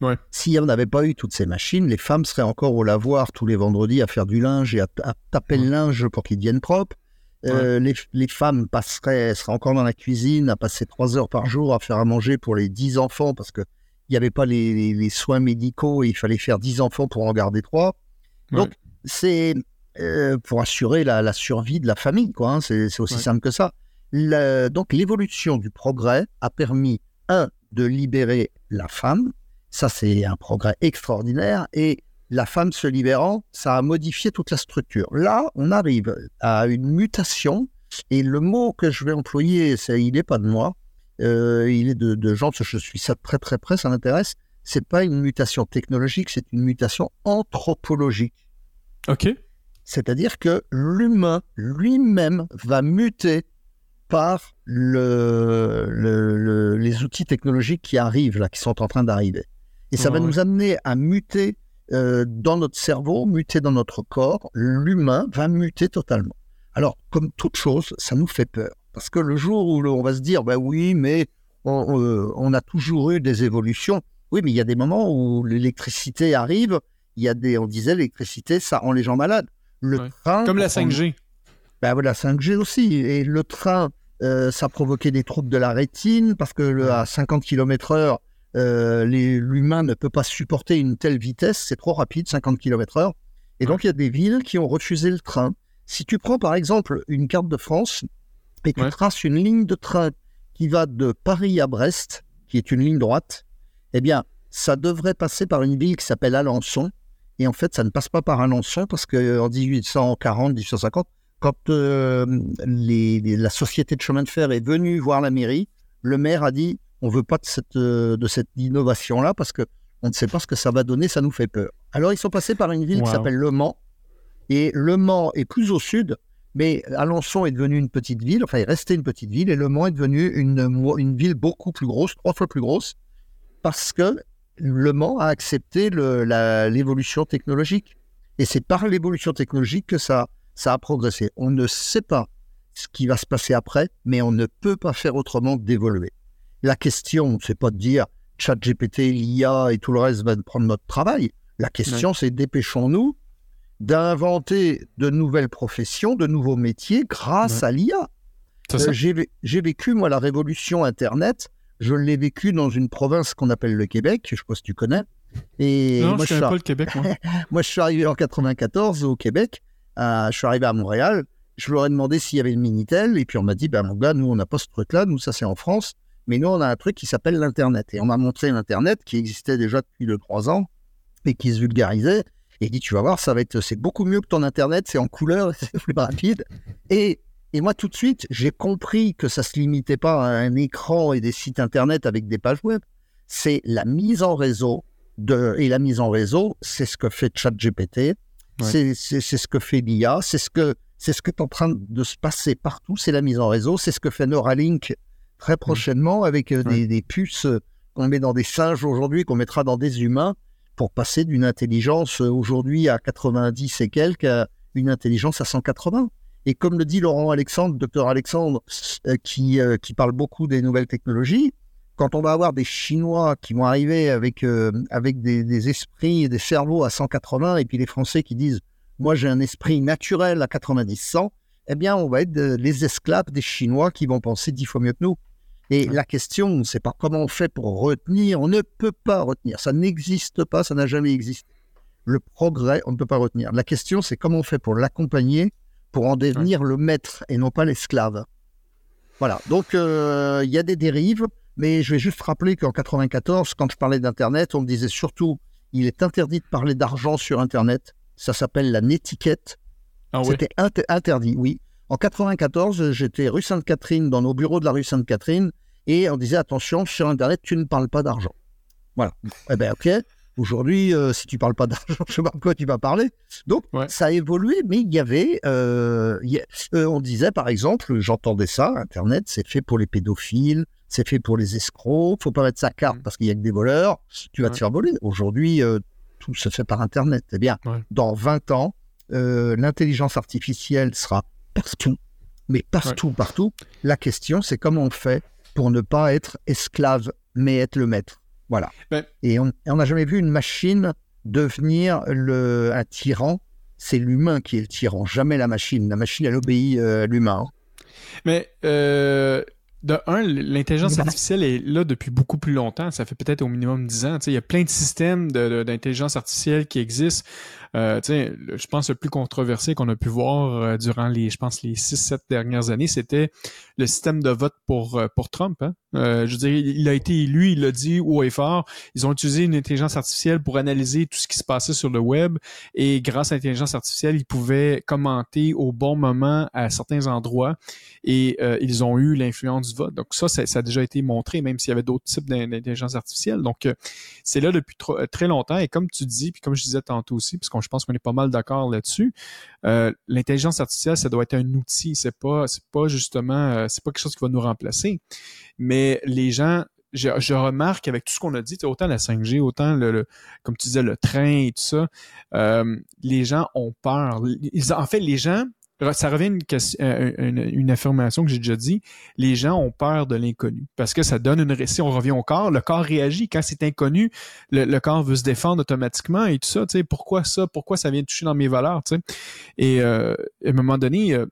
Ouais. S'il n'y avait pas eu toutes ces machines, les femmes seraient encore au lavoir tous les vendredis à faire du linge et à, taper le linge pour qu'il devienne propre. Euh, les, les, femmes passeraient, seraient encore dans la cuisine à passer trois heures par jour à faire à manger pour les dix enfants parce qu'il n'y avait pas les, les, soins médicaux et il fallait faire dix enfants pour en garder trois. Donc, c'est euh, pour assurer la, la, survie de la famille, quoi. Hein, c'est aussi simple que ça. donc, l'évolution du progrès a permis, un, de libérer la femme, ça, c'est un progrès extraordinaire. Et la femme se libérant, ça a modifié toute la structure. Là, on arrive à une mutation. Et le mot que je vais employer, c'est, il n'est pas de moi. Euh, il est de, de gens, je suis ça très très près, ça m'intéresse. C'est pas une mutation technologique, c'est une mutation anthropologique. Ok. C'est-à-dire que l'humain lui-même va muter par le, les outils technologiques qui arrivent là, qui sont en train d'arriver. Et ça va nous amener à muter euh, dans notre cerveau, muter dans notre corps. L'humain va muter totalement. Alors, comme toute chose, ça nous fait peur. Parce que le jour où on va se dire, ben oui, mais on, euh, on a toujours eu des évolutions. Oui, mais il y a des moments où l'électricité arrive. Il y a des, on disait, l'électricité, ça rend les gens malades. Le train. Comme la 5G. Ben voilà, 5G aussi. Et le train, euh, ça provoquait des troubles de la rétine parce que le, à 50 km/h, euh, l'humain ne peut pas supporter une telle vitesse. C'est trop rapide, 50 km/h. Et donc, il y a des villes qui ont refusé le train. Si tu prends par exemple une carte de France et tu traces une ligne de train qui va de Paris à Brest, qui est une ligne droite, eh bien, ça devrait passer par une ville qui s'appelle Alençon. Et en fait, ça ne passe pas par Alençon parce qu'en 1840, 1850, quand euh, la société de chemin de fer est venue voir la mairie, le maire a dit on veut pas de cette, euh, de cette innovation-là parce que on ne sait pas ce que ça va donner, ça nous fait peur. Alors ils sont passés par une ville qui s'appelle Le Mans. Et Le Mans est plus au sud, mais Alençon est devenu une petite ville, enfin il est resté une petite ville, et Le Mans est devenu une, une ville beaucoup plus grosse, trois fois plus grosse, parce que Le Mans a accepté l'évolution technologique. Et c'est par l'évolution technologique que ça, ça a progressé. On ne sait pas ce qui va se passer après, mais on ne peut pas faire autrement que d'évoluer. La question, c'est pas de dire ChatGPT, l'IA et tout le reste va prendre notre travail. La question, c'est dépêchons-nous d'inventer de nouvelles professions, de nouveaux métiers grâce à l'IA. Euh, j'ai vécu, moi, la révolution Internet. Je l'ai vécu dans une province qu'on appelle le Québec. Je ne sais pas si tu connais. Et non, moi, je connais pas le Québec, moi. moi, je suis arrivé en 94 au Québec. Euh, je suis arrivé à Montréal. Je leur ai demandé s'il y avait le Minitel. Et puis, on m'a dit, ben, mon gars, nous, on n'a pas ce truc-là. Nous, ça, c'est en France. Mais nous, on a un truc qui s'appelle l'Internet. Et on m'a montré l'Internet qui existait déjà depuis le 3 ans et qui se vulgarisait. Et il dit, tu vas voir, ça va être, c'est beaucoup mieux que ton Internet, c'est en couleur, c'est plus rapide. Et, et moi, tout de suite, j'ai compris que ça se limitait pas à un écran et des sites Internet avec des pages web. C'est la mise en réseau de, et la mise en réseau, c'est ce que fait ChatGPT, c'est ce que fait l'IA, c'est ce que c'est ce qui est en train de se passer partout, c'est la mise en réseau, c'est ce que fait Neuralink très prochainement avec euh, des, puces euh, qu'on met dans des singes aujourd'hui, qu'on mettra dans des humains pour passer d'une intelligence euh, aujourd'hui à 90 et quelques à une intelligence à 180. Et comme le dit Laurent Alexandre, docteur Alexandre, qui, qui parle beaucoup des nouvelles technologies, quand on va avoir des Chinois qui vont arriver avec, avec des, des, esprits et des cerveaux à 180, et puis les Français qui disent Moi j'ai un esprit naturel à 90-100, eh bien on va être les esclaves des Chinois qui vont penser dix fois mieux que nous. Et la question, c'est pas comment on fait pour retenir. On ne peut pas retenir. Ça n'existe pas, ça n'a jamais existé. Le progrès, on ne peut pas retenir. La question, c'est comment on fait pour l'accompagner, pour en devenir le maître et non pas l'esclave. Voilà. Donc, euh, il y a des dérives, mais je vais juste rappeler qu'en 94, quand je parlais d'Internet, on me disait surtout, il est interdit de parler d'argent sur Internet. Ça s'appelle la netiquette. Ah C'était interdit, oui. En 94, j'étais rue Sainte-Catherine, dans nos bureaux de la rue Sainte-Catherine, et on disait attention, sur Internet, tu ne parles pas d'argent. Voilà. Eh bien, ok. Aujourd'hui, euh, si tu parles pas d'argent, je sais pas de quoi tu vas parler. Donc, ça a évolué, mais il y avait, euh, euh, on disait par exemple, j'entendais ça, Internet, c'est fait pour les pédophiles, c'est fait pour les escrocs, faut pas mettre sa carte mmh. parce qu'il y a que des voleurs, tu vas te faire voler. Aujourd'hui, tout se fait par Internet. Eh bien, dans 20 ans, l'intelligence artificielle sera partout, mais partout, partout. La question, c'est comment on fait pour ne pas être esclave, mais être le maître. Voilà. Ben Et on n'a jamais vu une machine devenir le, un tyran. C'est l'humain qui est le tyran, jamais la machine. La machine, elle obéit euh, à l'humain. Mais euh, de un, l'intelligence artificielle est là depuis beaucoup plus longtemps. Ça fait peut-être au minimum 10 ans. il y a plein de systèmes d'intelligence artificielle qui existent. Euh, je pense le plus controversé qu'on a pu voir euh, durant les, je pense, les 6-7 dernières années, c'était le système de vote pour, euh, pour Trump. Hein. Euh, je veux dire, il a été élu, il l'a dit haut et fort. Ils ont utilisé une intelligence artificielle pour analyser tout ce qui se passait sur le web et grâce à l'intelligence artificielle, ils pouvaient commenter au bon moment à certains endroits et ils ont eu l'influence Donc ça, ça, a déjà été montré, même s'il y avait d'autres types d'intelligence artificielle. Donc c'est là depuis très longtemps et comme tu dis, puis comme je disais tantôt aussi, parce qu'on je pense qu'on est pas mal d'accord là-dessus. Euh, l'intelligence artificielle, ça doit être un outil. C'est pas, c'est pas justement, euh, c'est pas quelque chose qui va nous remplacer. Mais les gens, je, remarque avec tout ce qu'on a dit, autant la 5G, autant le, comme tu disais, le train et tout ça, euh, les gens ont peur. en fait, les gens ça revient à euh, une, une, affirmation que j'ai déjà dit. Les gens ont peur de l'inconnu parce que ça donne une. Si on revient au corps, le corps réagit quand c'est inconnu. Le, corps veut se défendre automatiquement et tout ça. Tu sais, pourquoi ça? Pourquoi ça vient toucher dans mes valeurs Tu sais? Et euh, à un moment donné, euh,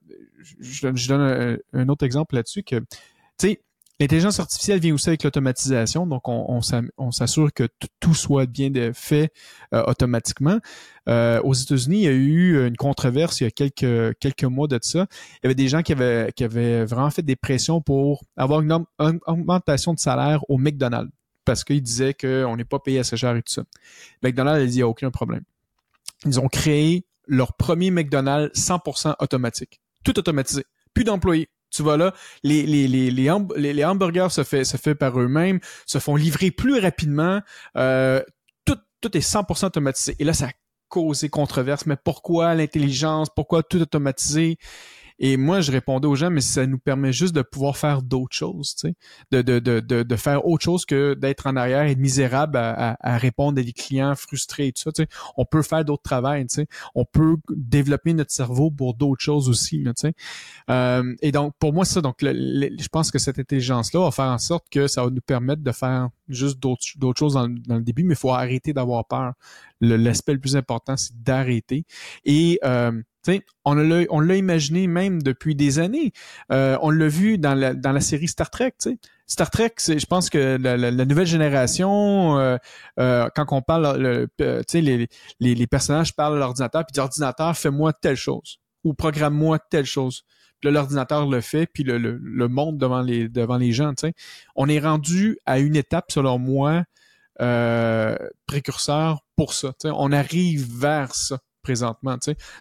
je, je, donne un, autre exemple là-dessus que tu sais L'intelligence artificielle vient aussi avec l'automatisation, donc on, s'assure que tout soit bien fait euh, automatiquement. Euh, aux États-Unis, il y a eu une controverse il y a quelques quelques mois de ça. Il y avait des gens qui avaient qui avaient vraiment fait des pressions pour avoir une, augmentation de salaire au McDonald's parce qu'ils disaient qu'on n'est pas payé assez cher et tout ça. McDonald's a dit il n'y a aucun problème. Ils ont créé leur premier McDonald's 100% automatique, tout automatisé, plus d'employés tu vas là, les, les, les, les, hamburgers se fait, se fait par eux-mêmes, se font livrer plus rapidement, euh, tout, tout est 100% automatisé. Et là, ça a causé controverse. Mais pourquoi l'intelligence? Pourquoi tout automatisé? Et moi, je répondais aux gens, mais ça nous permet juste de pouvoir faire d'autres choses, tu sais, de, de, de, de, faire autre chose que d'être en arrière et misérable à, à, répondre à des clients frustrés et tout ça. Tu sais. On peut faire d'autres travails, tu sais. On peut développer notre cerveau pour d'autres choses aussi, tu sais. Euh, et donc, pour moi, ça, donc, je pense que cette intelligence-là va faire en sorte que ça va nous permettre de faire juste d'autres choses dans, le début, mais il faut arrêter d'avoir peur. L'aspect le, plus important, c'est d'arrêter. Et euh, on l'a, on l'a imaginé même depuis des années. Euh, on l'a vu dans la, dans la série Star Trek. Star Trek, je pense que la, nouvelle génération, euh, euh, quand on parle, le, les, les, les, personnages parlent à l'ordinateur, puis l'ordinateur fais-moi telle chose ou programme-moi telle chose. L'ordinateur le fait, puis le, le, montre devant les devant les gens. On est rendu à une étape, selon moi, précurseur pour ça. On arrive vers ça présentement.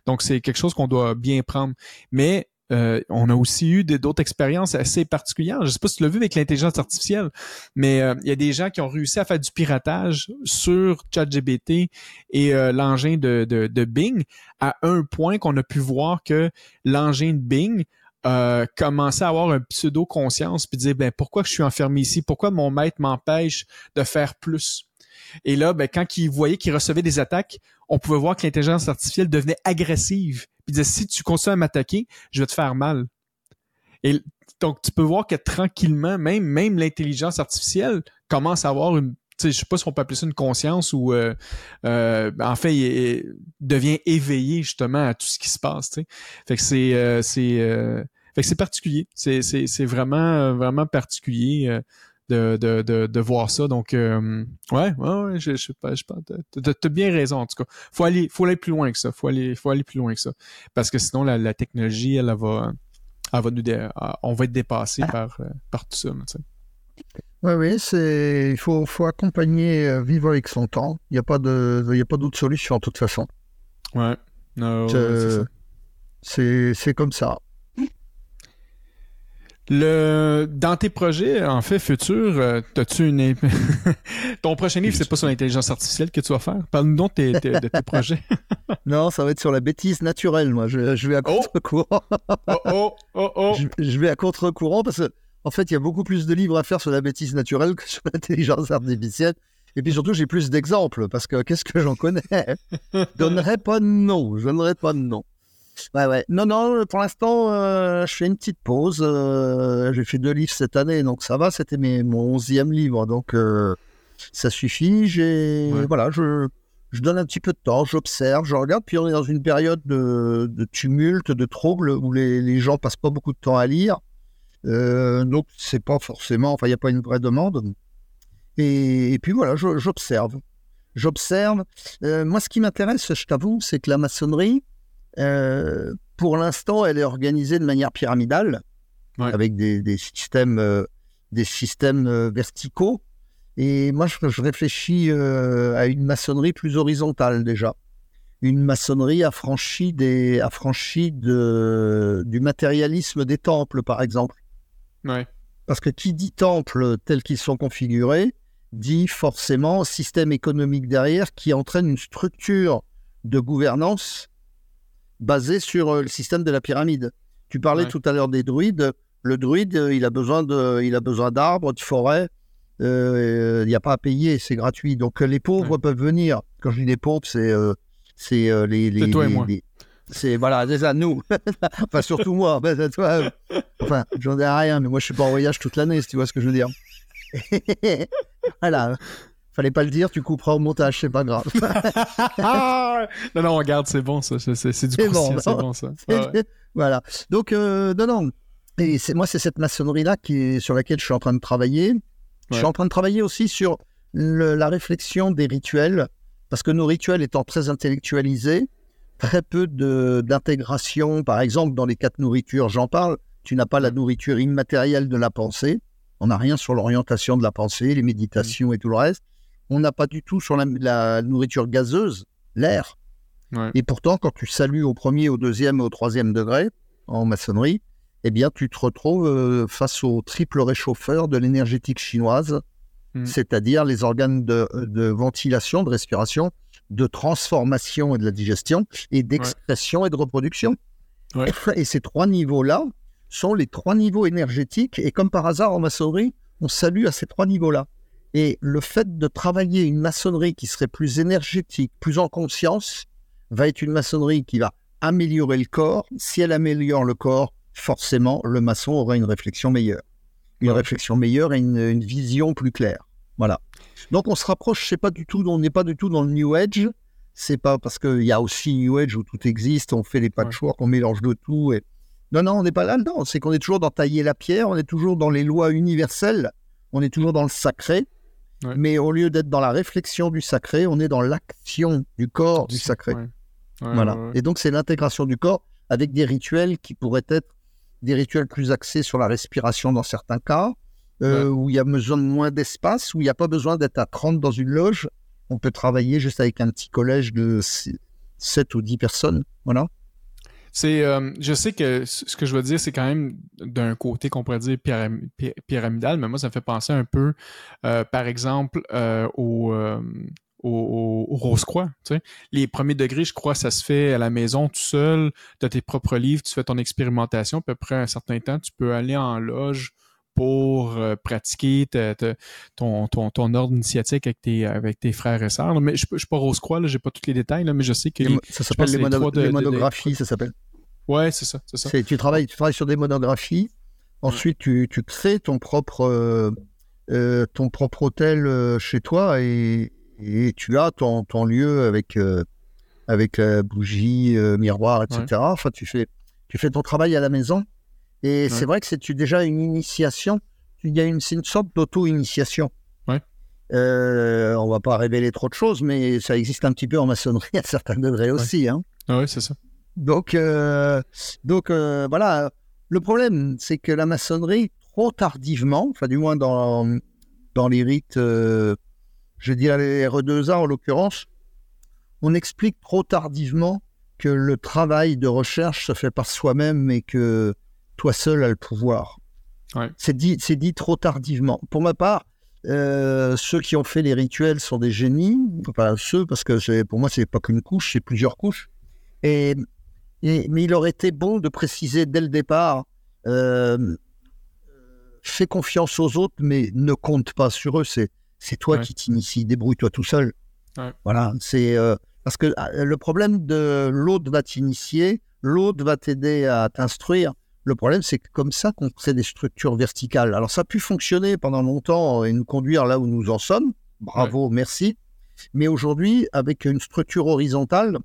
Donc, c'est quelque chose qu'on doit bien prendre. Mais euh, on a aussi eu d'autres expériences assez particulières. Je ne sais pas si tu l'as vu avec l'intelligence artificielle, mais euh, il y a des gens qui ont réussi à faire du piratage sur ChatGPT et euh, l'engin de, Bing à un point qu'on a pu voir que l'engin de Bing commençait à avoir un pseudo conscience puis dire ben pourquoi je suis enfermé ici? Pourquoi mon maître m'empêche de faire plus? Et là, ben, quand il voyait qu'il recevait des attaques, on pouvait voir que l'intelligence artificielle devenait agressive. Puis disait, si tu continues à m'attaquer, je vais te faire mal. Et donc, tu peux voir que tranquillement, même, même l'intelligence artificielle commence à avoir une je sais pas si on peut appeler ça une conscience ou euh, euh, en fait il, devient éveillé justement à tout ce qui se passe fait que c'est euh, que c'est particulier c'est c'est vraiment vraiment particulier de, de, de, de voir ça. Donc, euh, ouais, ouais, je, je sais pas, je t'as bien raison en tout cas. Faut aller, faut aller plus loin que ça. Faut aller, faut aller plus loin que ça, parce que sinon la, la technologie, elle, va, elle va nous, on va être dépassé ah. par, euh, par tout ça. Tu Oui, oui, c'est il faut, faut accompagner, euh, vivre avec son temps. Il n'y a pas de, il a pas d'autre solution de toute façon. Ouais. No, c'est comme ça. Le, dans tes projets, en fait, futurs, euh, as-tu une... Ton prochain livre, c'est pas sur l'intelligence artificielle que tu vas faire? Parle-nous donc de tes projets. non, ça va être sur la bêtise naturelle, moi. Je, je vais à oh! contre-courant. oh, oh, oh, oh. Je, vais à contre-courant parce que, en fait, il y a beaucoup plus de livres à faire sur la bêtise naturelle que sur l'intelligence artificielle. Et puis surtout, j'ai plus d'exemples parce que qu'est-ce que j'en connais? Je donnerai pas de nom. Je donnerai pas de nom. Ouais, ouais. Non, non, pour l'instant, euh, je fais une petite pause. Euh, j'ai fait deux livres cette année, donc ça va. C'était mon onzième livre, donc euh, ça suffit. J'ai, voilà, je, je donne un petit peu de temps, j'observe, je regarde. Puis on est dans une période de, de tumulte, de trouble, où les, les, gens passent pas beaucoup de temps à lire. donc c'est pas forcément, enfin, il n'y a pas une vraie demande. Et, et puis voilà, j'observe. J'observe. moi, ce qui m'intéresse, je t'avoue, c'est que la maçonnerie, euh, pour l'instant, elle est organisée de manière pyramidale, avec des, systèmes, euh, des systèmes euh, verticaux. Et moi, je, réfléchis à une maçonnerie plus horizontale déjà. Une maçonnerie affranchie, des, affranchie de, du matérialisme des temples, par exemple. Parce que qui dit temple tels qu'ils sont configurés, dit forcément système économique derrière qui entraîne une structure de gouvernance basé sur euh, le système de la pyramide. Tu parlais tout à l'heure des druides. Le druide, euh, il a besoin de, il a besoin d'arbres, de forêts. Euh, il n'y a pas à payer, c'est gratuit. Donc les pauvres peuvent venir. Quand je dis les pauvres, c'est c'est les, les, toi et moi. C'est voilà, déjà nous. enfin, surtout moi. Ben, toi, enfin, j'en ai rien, mais moi, je suis pas en voyage toute l'année, si tu vois ce que je veux dire. voilà. Fallait pas le dire, tu couperas au montage, c'est pas grave. non, non, regarde, c'est bon, ça. C'est du bon, c'est bon, ça. Voilà. Donc, euh, non, non. Et moi, c'est cette maçonnerie-là sur laquelle je suis en train de travailler. Je suis en train de travailler aussi sur la réflexion des rituels, parce que nos rituels étant très intellectualisés, très peu d'intégration, par exemple, dans les quatre nourritures, j'en parle, tu n'as pas la nourriture immatérielle de la pensée, on n'a rien sur l'orientation de la pensée, les méditations mmh. et tout le reste on n'a pas du tout sur la, nourriture gazeuse, l'air. Et pourtant, quand tu salues au premier, au deuxième et au troisième degré en maçonnerie, eh bien, tu te retrouves euh, face au triple réchauffeur de l'énergétique chinoise, hmm. c'est-à-dire les organes de, ventilation, de respiration, de transformation et de la digestion, et d'expression et de reproduction. Et ces trois niveaux-là sont les trois niveaux énergétiques, et comme par hasard en maçonnerie, on salue à ces trois niveaux-là. Et le fait de travailler une maçonnerie qui serait plus énergétique, plus en conscience, va être une maçonnerie qui va améliorer le corps. Si elle améliore le corps, forcément, le maçon aura une réflexion meilleure. Une réflexion meilleure et une, vision plus claire. Voilà. Donc on se rapproche, c'est pas du tout, on n'est pas du tout dans le New Age. C'est pas parce qu'il y a aussi New Age où tout existe, on fait les patchwork, on mélange de tout. Et... Non, non, on n'est pas là-dedans. C'est qu'on est toujours dans tailler la pierre, on est toujours dans les lois universelles, on est toujours dans le sacré. Mais au lieu d'être dans la réflexion du sacré, on est dans l'action du corps du sacré. voilà. Et donc, c'est l'intégration du corps avec des rituels qui pourraient être des rituels plus axés sur la respiration dans certains cas, euh, où il y a besoin de moins d'espace, où il n'y a pas besoin d'être à 30 dans une loge. On peut travailler juste avec un petit collège de 7 ou 10 personnes. Voilà. C'est, euh, je sais que ce que je veux dire, c'est quand même d'un côté qu'on pourrait dire pyramidal, mais moi, ça me fait penser un peu, euh, par exemple, euh, au, au, Rose-Croix. Tu sais. Les premiers degrés, je crois, ça se fait à la maison tout seul. Tu as tes propres livres, tu fais ton expérimentation, puis après un certain temps, tu peux aller en loge pour pratiquer ton, ton, ton, ordre initiatique avec tes, avec tes frères et sœurs. Mais je ne suis pas Rose-Croix, je n'ai pas tous les détails, là, mais je sais que... ça s'appelle les, monographies, ça s'appelle. Ouais, c'est ça, ça. Tu travailles, tu travailles sur des monographies. Ensuite, tu, tu, crées ton propre, euh, euh, ton propre hôtel euh, chez toi et, et, tu as ton, ton lieu avec, avec bougie, miroir, etc. Enfin, tu fais, tu fais ton travail à la maison. Et c'est vrai que c'est déjà une initiation. Il y a une, sorte d'auto-initiation. Ouais. Euh, on va pas révéler trop de choses, mais ça existe un petit peu en maçonnerie à certains degrés aussi. Hein. Ah oui, c'est ça. Donc, euh, donc euh, voilà. Le problème, c'est que la maçonnerie, trop tardivement, enfin du moins dans, dans les rites, euh, je dirais les R2A en l'occurrence, on explique trop tardivement que le travail de recherche se fait par soi-même et que toi seul as le pouvoir. C'est dit, c'est dit trop tardivement. Pour ma part, ceux qui ont fait les rituels sont des génies. Enfin, ceux, parce que pour moi, c'est pas qu'une couche, c'est plusieurs couches. Et mais il aurait été bon de préciser dès le départ euh, fais confiance aux autres, mais ne compte pas sur eux. C'est, c'est toi qui t'initie, débrouille-toi tout seul. Voilà, c'est euh, parce que le problème de l'autre va t'initier, l'autre va t'aider à t'instruire. Le problème, c'est que comme ça qu'on crée des structures verticales. Alors, ça a pu fonctionner pendant longtemps et nous conduire là où nous en sommes. Bravo, merci. Mais aujourd'hui, avec une structure horizontale,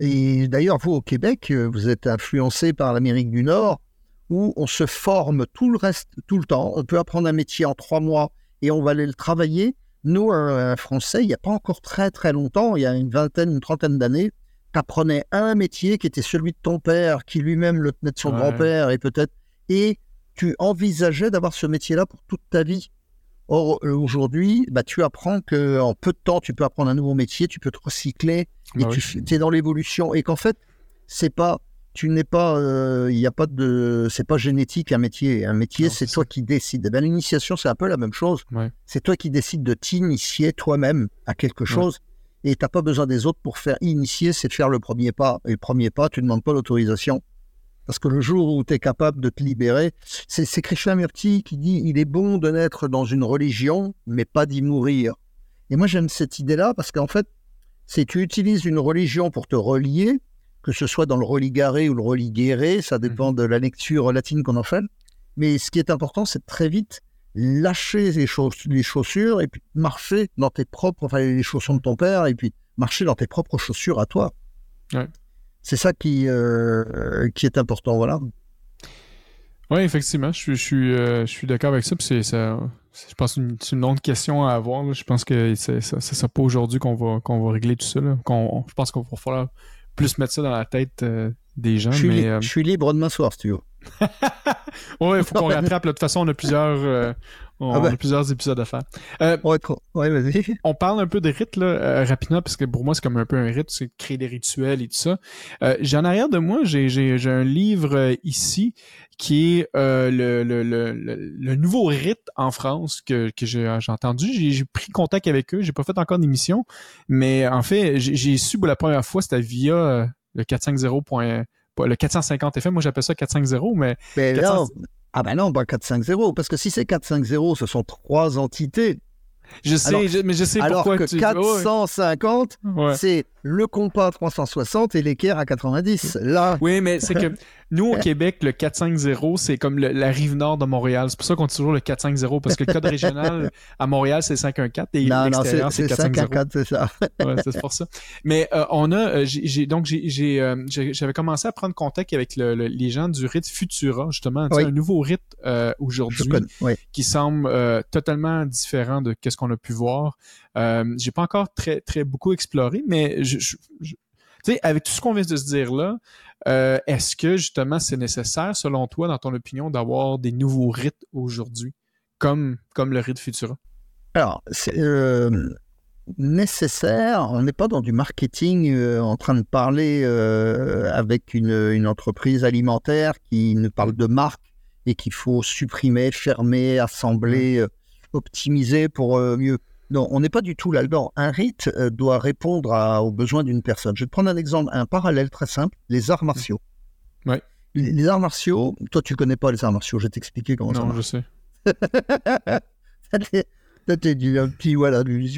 et d'ailleurs, vous, au Québec, vous êtes influencé par l'Amérique du Nord, où on se forme tout le reste, tout le temps. On peut apprendre un métier en trois mois et on va aller le travailler. Nous, un Français, il n'y a pas encore très très longtemps, il y a une vingtaine, une trentaine d'années, apprenais un métier qui était celui de ton père, qui lui-même le tenait de son grand-père, et peut-être, et tu envisageais d'avoir ce métier-là pour toute ta vie. Or, euh, aujourd'hui, bah, tu apprends qu'en peu de temps, tu peux apprendre un nouveau métier, tu peux te recycler, et bah tu es dans l'évolution. Et qu'en fait, c'est pas, tu n'es pas, euh, il n'y a pas de, c'est pas génétique un métier. Un métier, c'est toi qui décides. Eh ben, l'initiation, c'est un peu la même chose. C'est toi qui décides de t'initier toi-même à quelque chose. Et tu n'as pas besoin des autres pour faire initier, c'est de faire le premier pas. Et le premier pas, tu ne demandes pas l'autorisation. Parce que le jour où tu es capable de te libérer, c'est Krishnamurti qui dit il est bon de naître dans une religion, mais pas d'y mourir. Et moi, j'aime cette idée-là parce qu'en fait, c'est tu utilises une religion pour te relier, que ce soit dans le religare ou le religere, ça dépend de la lecture latine qu'on en fait. Mais ce qui est important, c'est très vite lâcher les, les chaussures et puis marcher dans tes propres, enfin les chaussons de ton père et puis marcher dans tes propres chaussures à toi. C'est ça qui, euh, qui est important, voilà. Oui, effectivement, je, je suis, euh, je suis d'accord avec ça. C'est, ça, je pense que c'est une longue question à avoir. Je pense que c'est, ça, ça pas aujourd'hui qu'on va, qu'on va régler tout ça. Qu'on, je pense qu'on va falloir plus mettre ça dans la tête euh, des gens. Je mais, je suis libre de m'asseoir si tu veux. oui, il faut qu'on rattrape. de toute façon, on a plusieurs, euh, on, ah ben. a plusieurs épisodes à faire. Euh, ouais, vas-y. On parle un peu de rites là, euh, rapidement, parce que pour moi, c'est comme un peu un rite, c'est créer des rituels et tout ça. J'ai en arrière de moi, j'ai, j'ai, j'ai un livre ici qui est le, le, le, le, nouveau rite en France que, que j'ai, entendu. J'ai, pris contact avec eux. J'ai pas fait encore d'émission, mais en fait, j'ai, j'ai su pour la première fois, c'était via le 450 le 450 FM, moi j'appelle ça 450, mais... mais non. Ah ben non, pas 450, parce que si c'est 450, ce sont trois entités. Je sais, mais je sais alors pourquoi que 450, c'est le compas 360 et l'équerre à 90. Là. Oui, mais c'est que nous, au Québec, le 450, c'est comme la rive nord de Montréal. C'est pour ça qu'on dit toujours le 450, parce que le code régional à Montréal, c'est 514 et l'extérieur, c'est 450. c'est ça. ouais, c'est pour ça. Mais euh, on a, euh, j'ai donc euh, j'avais commencé à prendre contact avec le, les gens du rite Futura, justement, un nouveau rite aujourd'hui qui semble totalement différent de ce qu'on a pu voir. J'ai pas encore très très beaucoup exploré, mais je, je, sais, avec tout ce qu'on vient de se dire là, euh, est-ce que justement c'est nécessaire, selon toi, dans ton opinion, d'avoir des nouveaux rites aujourd'hui, comme, comme le rite Futura? Alors, c'est euh, nécessaire. On n'est pas dans du marketing euh, en train de parler avec une, une, entreprise alimentaire qui ne parle de marque et qu'il faut supprimer, fermer, assembler, mmh. optimiser pour mieux. Non, on n'est pas du tout là-dedans. Un rite euh, doit répondre aux besoins d'une personne. Je vais te prendre un exemple, un parallèle très simple, les arts martiaux. Ouais. Les, arts martiaux, toi tu connais pas les arts martiaux, je vais t'expliquer comment ça marche. Non, je sais. t'es du un petit voilà du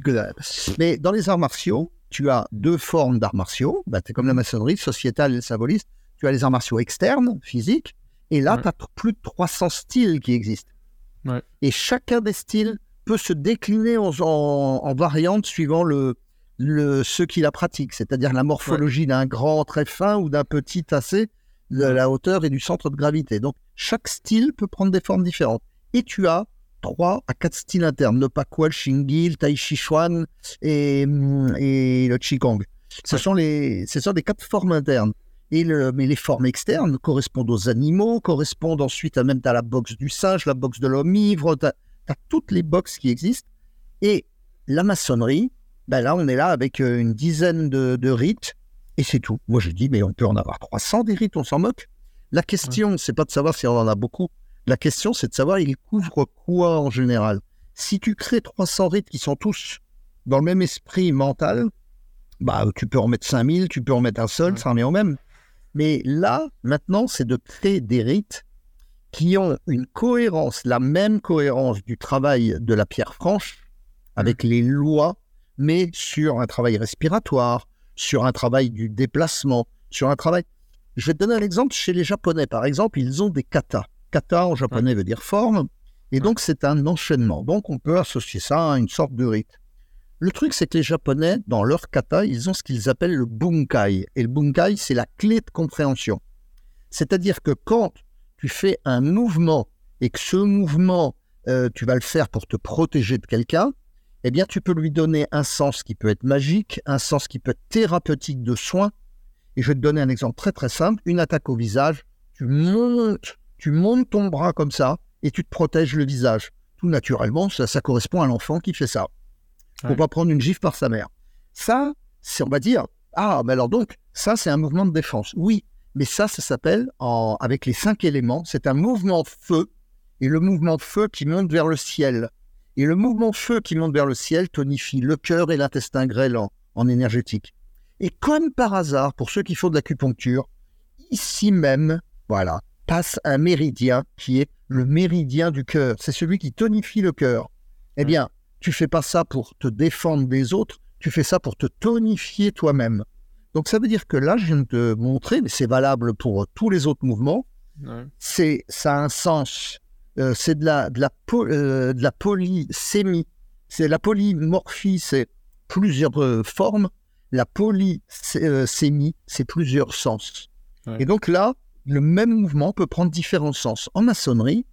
Mais dans les arts martiaux, tu as deux formes d'arts martiaux. Bah, tu es comme la maçonnerie, sociétale et symboliste. Tu as les arts martiaux externes, physiques, et là, tu as plus de 300 styles qui existent. Ouais. Et chacun des styles peut se décliner en, en, variante suivant le, le, ceux qui la pratiquent, c'est-à-dire la morphologie d'un grand très fin ou d'un petit assez de la hauteur et du centre de gravité. Donc, chaque style peut prendre des formes différentes. Et tu as trois à quatre styles internes, le Pakwa, le Shingi, le Tai Chi Chuan et, et le Qigong. Ce, sont les, ce sont des quatre formes internes. Et le, mais les formes externes correspondent aux animaux, correspondent ensuite à même à la boxe du singe, la boxe de l'homme ivre, à toutes les boxes qui existent. Et la maçonnerie, ben là, on est là avec euh, une dizaine de, rites et c'est tout. Moi, je dis, mais on peut en avoir 300 des rites, on s'en moque. La question, c'est pas de savoir si on en a beaucoup. La question, c'est de savoir, ils couvrent quoi en général? Si tu crées 300 rites qui sont tous dans le même esprit mental, bah, tu peux en mettre 5000, tu peux en mettre un seul, ça en est au même. Mais là, maintenant, c'est de créer des rites qui ont une cohérence, la même cohérence du travail de la pierre franche, avec les lois, mais sur un travail respiratoire, sur un travail du déplacement, sur un travail... Je vais te donner un exemple chez les Japonais. Par exemple, ils ont des katas. Kata en japonais veut dire forme, et donc c'est un enchaînement. Donc on peut associer ça à une sorte de rite. Le truc, c'est que les Japonais, dans leur kata, ils ont ce qu'ils appellent le bunkai. Et le bunkai, c'est la clé de compréhension. C'est-à-dire que quand tu fais un mouvement et que ce mouvement, euh, tu vas le faire pour te protéger de quelqu'un, eh bien, tu peux lui donner un sens qui peut être magique, un sens qui peut être thérapeutique de soins. Et je vais te donner un exemple très très simple. Une attaque au visage, tu montes, tu montes ton bras comme ça et tu te protèges le visage. Tout naturellement, ça, ça correspond à l'enfant qui fait ça. Pour pas prendre une gifle par sa mère. Ça, c'est, on va dire, ah, mais alors donc, ça, c'est un mouvement de défense. Oui, mais ça, ça s'appelle, avec les cinq éléments, c'est un mouvement de feu, et le mouvement de feu qui monte vers le ciel. Et le mouvement de feu qui monte vers le ciel tonifie le cœur et l'intestin grêle en, énergétique. Et comme par hasard, pour ceux qui font de l'acupuncture, ici même, voilà, passe un méridien qui est le méridien du cœur. C'est celui qui tonifie le cœur. Eh bien, tu fais pas ça pour te défendre des autres, tu fais ça pour te tonifier toi-même. Donc ça veut dire que là, je viens de te montrer, mais c'est valable pour tous les autres mouvements, c'est ça a un sens. Euh, c'est de la, de, la euh, de la polysémie. C'est la polymorphie, c'est plusieurs euh, formes. La polysémie, c'est plusieurs sens. Et donc là, le même mouvement peut prendre différents sens. En maçonnerie,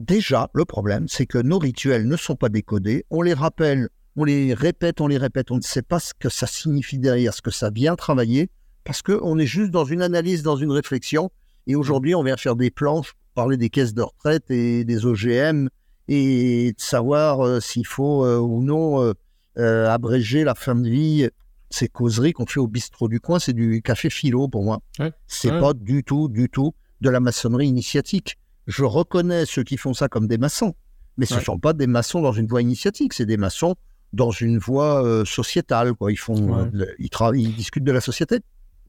déjà, le problème, c'est que nos rituels ne sont pas décodés. On les rappelle, on les répète, on les répète. On ne sait pas ce que ça signifie derrière, ce que ça vient travailler, parce qu'on est juste dans une analyse, dans une réflexion. Et aujourd'hui, on vient faire des planches, parler des caisses de retraite et des OGM et de savoir euh, s'il faut euh, ou non euh, abréger la fin de vie. Ces causeries qu'on fait au bistrot du coin, c'est du café philo pour moi. c'est pas du tout, du tout de la maçonnerie initiatique. Je reconnais ceux qui font ça comme des maçons, mais ce ne sont pas des maçons dans une voie initiatique, c'est des maçons dans une voie sociétale. Quoi. Ils, font, ils, ils discutent de la société.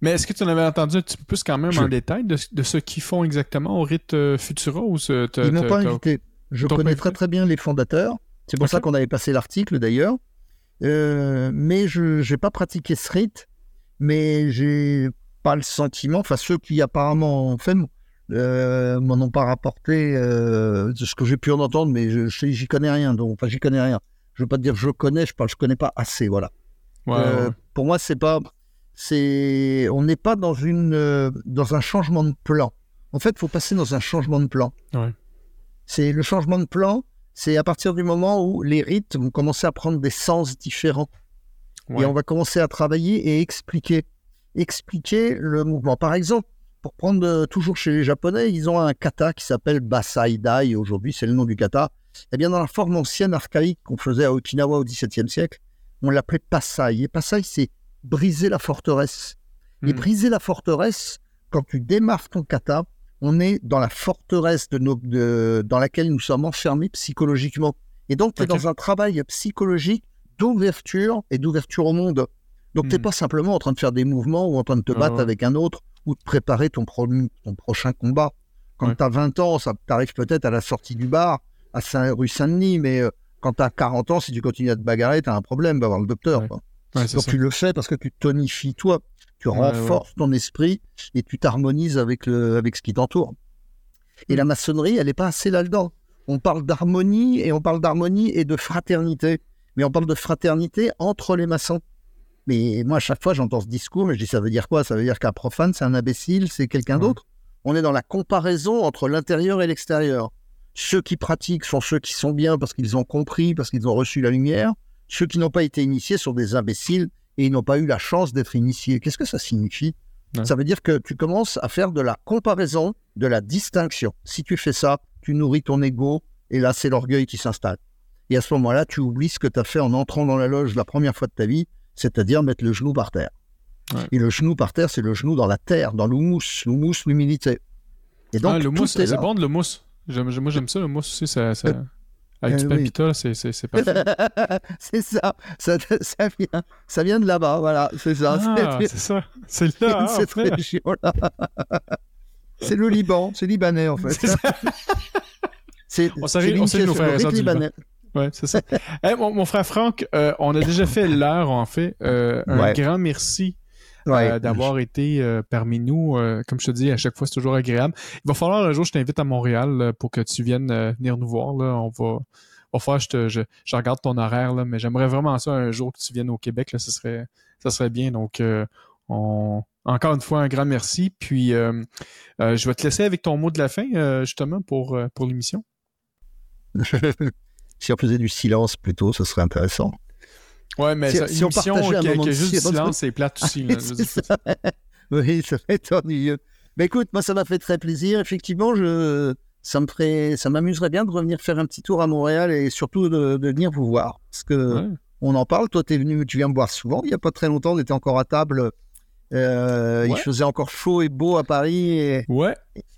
Mais est-ce que tu en avais entendu un petit peu plus quand même en détail de, ce qu'ils font exactement au rite euh, Futura ou ce, Ils m'ont pas invité. Je connais très très bien les fondateurs. C'est pour ça qu'on avait passé l'article d'ailleurs. Euh, mais je n'ai pas pratiqué ce rite. Mais j'ai pas le sentiment, enfin ceux qui apparemment ont fait euh, m'en ont pas rapporté de ce que j'ai pu en entendre, mais je j'y connais rien. Donc, enfin, j'y connais rien. Je veux pas te dire je connais, je parle, je connais pas assez, voilà. Pour moi, c'est pas c'est on n'est pas dans une euh, dans un changement de plan. En fait, il faut passer dans un changement de plan. C'est le changement de plan, c'est à partir du moment où les rites vont commencer à prendre des sens différents. Et on va commencer à travailler et expliquer expliquer le mouvement. Par exemple, pour prendre euh, toujours chez les Japonais, ils ont un kata qui s'appelle Basai Dai. Aujourd'hui, c'est le nom du kata. Eh bien, dans la forme ancienne archaïque qu'on faisait à Okinawa au XVIIe siècle, on l'appelait Pasai. Et Pasai, c'est briser la forteresse. Et hmm. briser la forteresse, quand tu démarres ton kata, on est dans la forteresse de nos, de, dans laquelle nous sommes enfermés psychologiquement. Et donc, tu es dans un travail psychologique d'ouverture et d'ouverture au monde. Donc, tu n'es hmm. pas simplement en train de faire des mouvements ou en train de te battre avec un autre ou de préparer ton, ton prochain combat. Quand tu as 20 ans, ça t'arrive peut-être à la sortie du bar, à Saint rue Saint-Denis, mais euh, quand tu as 40 ans, si tu continues à te bagarrer, tu as un problème, va voir le docteur. Donc tu le fais parce que tu tonifies toi, tu renforces ton esprit et tu t'harmonises avec, le, avec ce qui t'entoure. Et la mm. maçonnerie, elle n'est pas assez là-dedans. On parle d'harmonie et on parle d'harmonie et de fraternité. Mais on parle de fraternité entre les maçons. Mais moi, à chaque fois, j'entends ce discours, mais je dis ça veut dire quoi? Ça veut dire qu'un profane, c'est un imbécile, c'est quelqu'un d'autre? On est dans la comparaison entre l'intérieur et l'extérieur. Ceux qui pratiquent sont ceux qui sont bien parce qu'ils ont compris, parce qu'ils ont reçu la lumière. Ceux qui n'ont pas été initiés sont des imbéciles et ils n'ont pas eu la chance d'être initiés. Qu'est-ce que ça signifie? Ça veut dire que tu commences à faire de la comparaison, de la distinction. Si tu fais ça, tu nourris ton ego et là, c'est l'orgueil qui s'installe. Et à ce moment-là, tu oublies ce que tu as fait en entrant dans la loge la première fois de ta vie, c'est-à-dire mettre le genou par terre. Et le genou par terre, c'est le genou dans la terre, dans l'houmous, l'houmous, l'humilité. Et donc, ah, l'houmous, c'est bon de l'houmous. Moi, j'aime ça, l'houmous aussi, ça... ça... Euh, avec du papita, c'est, c'est, parfait. c'est ça. Ça, ça, vient, ça vient de là-bas, voilà. C'est ça. Ah, c'est, ça. C'est là, cette région-là. c'est le Liban. C'est libanais, en fait. C'est, on sait, on sait nos frères et libanais. Ouais, c'est ça. mon, frère Franck, euh, on a déjà fait l'heure, en fait. Euh, un grand merci euh, d'avoir été euh, parmi nous. Euh, comme je te dis, à chaque fois, c'est toujours agréable. Il va falloir un jour, je t'invite à Montréal pour que tu viennes venir nous voir. Là. On va, va faire, je, te, je, regarde ton horaire, là, mais j'aimerais vraiment ça un jour que tu viennes au Québec. Là, ça, serait, ça serait bien. Donc, on, encore une fois, un grand merci. Puis, je vais te laisser avec ton mot de la fin, justement, pour, pour l'émission. si on faisait du silence plutôt, ce serait intéressant. Ouais, mais si, si on partageait un moment de juste silence, c'est plate aussi. Là, ça. oui, ça fait être ennuyeux. Mais écoute, moi, ça m'a fait très plaisir. Effectivement, je, ça me ferait, ça m'amuserait bien de revenir faire un petit tour à Montréal et surtout de, venir vous voir. Parce que on en parle. Toi, es venu, tu viens me voir souvent. Il n'y a pas très longtemps, on était encore à table. Euh, Il faisait encore chaud et beau à Paris. Et, ouais.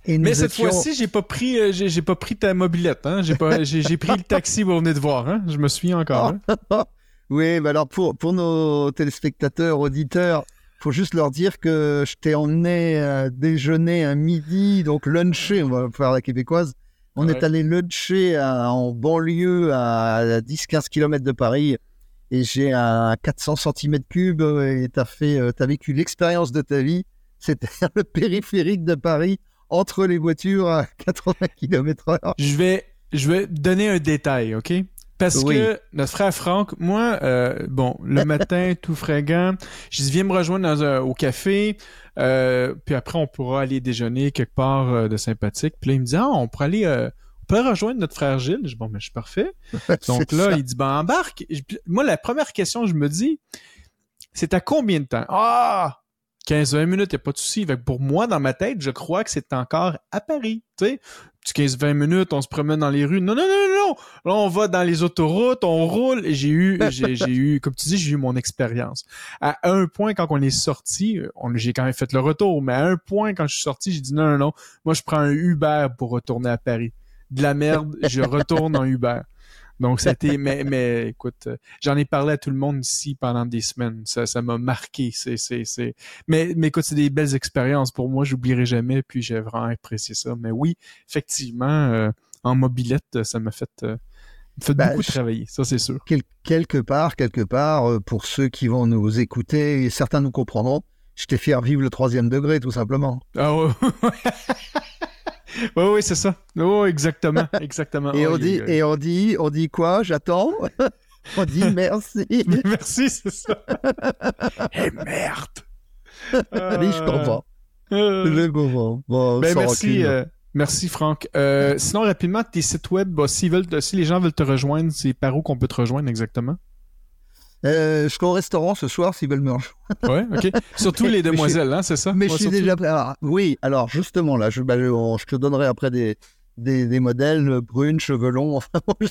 mais cette fois-ci, j'ai pas pris, euh, j'ai, pas pris ta mobilette. Hein? J'ai pas, j'ai, pris le taxi pour venir te voir. Hein? Je me souviens encore. Hein? Oui, mais alors pour, pour nos téléspectateurs, auditeurs, faut juste leur dire que je t'ai emmené euh, déjeuner un midi, donc luncher, on va faire la québécoise. On est allé luncher en banlieue à 10-15 km de Paris. et j'ai un 400 cm3 et tu as, fait, as vécu l'expérience de ta vie. C'était le périphérique de Paris entre les voitures à 80 km/h. Je vais, je vais donner un détail, OK? Parce que notre frère Franck, moi, euh, bon, le matin, tout fringant, je dis, viens me rejoindre au café, euh, puis après, on pourra aller déjeuner quelque part euh, de sympathique. Puis là, il me dit, ah, on pourrait aller, on peut rejoindre notre frère Gilles. Je dis, bon, mais je suis parfait. Donc là, il dit, ben, embarque. Moi, la première question, je me dis, c'est à combien de temps? Ah! 15-20 minutes, il n'y a pas de souci. Pour moi, dans ma tête, je crois que c'est encore à Paris. Tu sais, 15-20 minutes, on se promène dans les rues. Non, non, non, non, Là, on va dans les autoroutes, on roule. Et j'ai eu, j'ai, eu, comme tu dis, j'ai eu mon expérience. À un point, quand on est sorti, j'ai quand même fait le retour, mais à un point, quand je suis sorti, j'ai dit non, non, non. Moi, je prends un Uber pour retourner à Paris. De la merde, je retourne en Uber. Donc, c'était, mais, mais écoute, euh, j'en ai parlé à tout le monde ici pendant des semaines. Ça, ça m'a marqué. C'est, c'est, c'est, mais, mais écoute, c'est des belles expériences pour moi. J'oublierai jamais. Puis j'ai vraiment apprécié ça. Mais oui, effectivement, euh, en mobilette, ça m'a fait, euh, fait ben, beaucoup travailler. Ça, c'est sûr. quelque part, quelque part, pour ceux qui vont nous écouter, certains nous comprendront. Je t'ai fait vivre le troisième degré, tout simplement. Ah ouais. oui, oui, c'est ça. Oh, exactement, exactement. et, on dit, et on dit, on dit quoi? J'attends. on dit merci. merci, c'est ça. Et eh, merde. Oui, je comprends. Euh... Je comprends. Bon, ben, merci. Euh, merci Franck. Euh, sinon rapidement tes sites web, bah, veulent, si les gens veulent te rejoindre, c'est par où qu'on peut te rejoindre exactement? Euh, je suis au restaurant ce soir s'ils veulent me rejoindre. Oui, ok. Surtout les demoiselles, hein, c'est ça? Mais je suis déjà prêt. oui, alors justement, là, je, bah, je, te donnerai après des, des, des modèles brunes, cheveux longs. Enfin, je,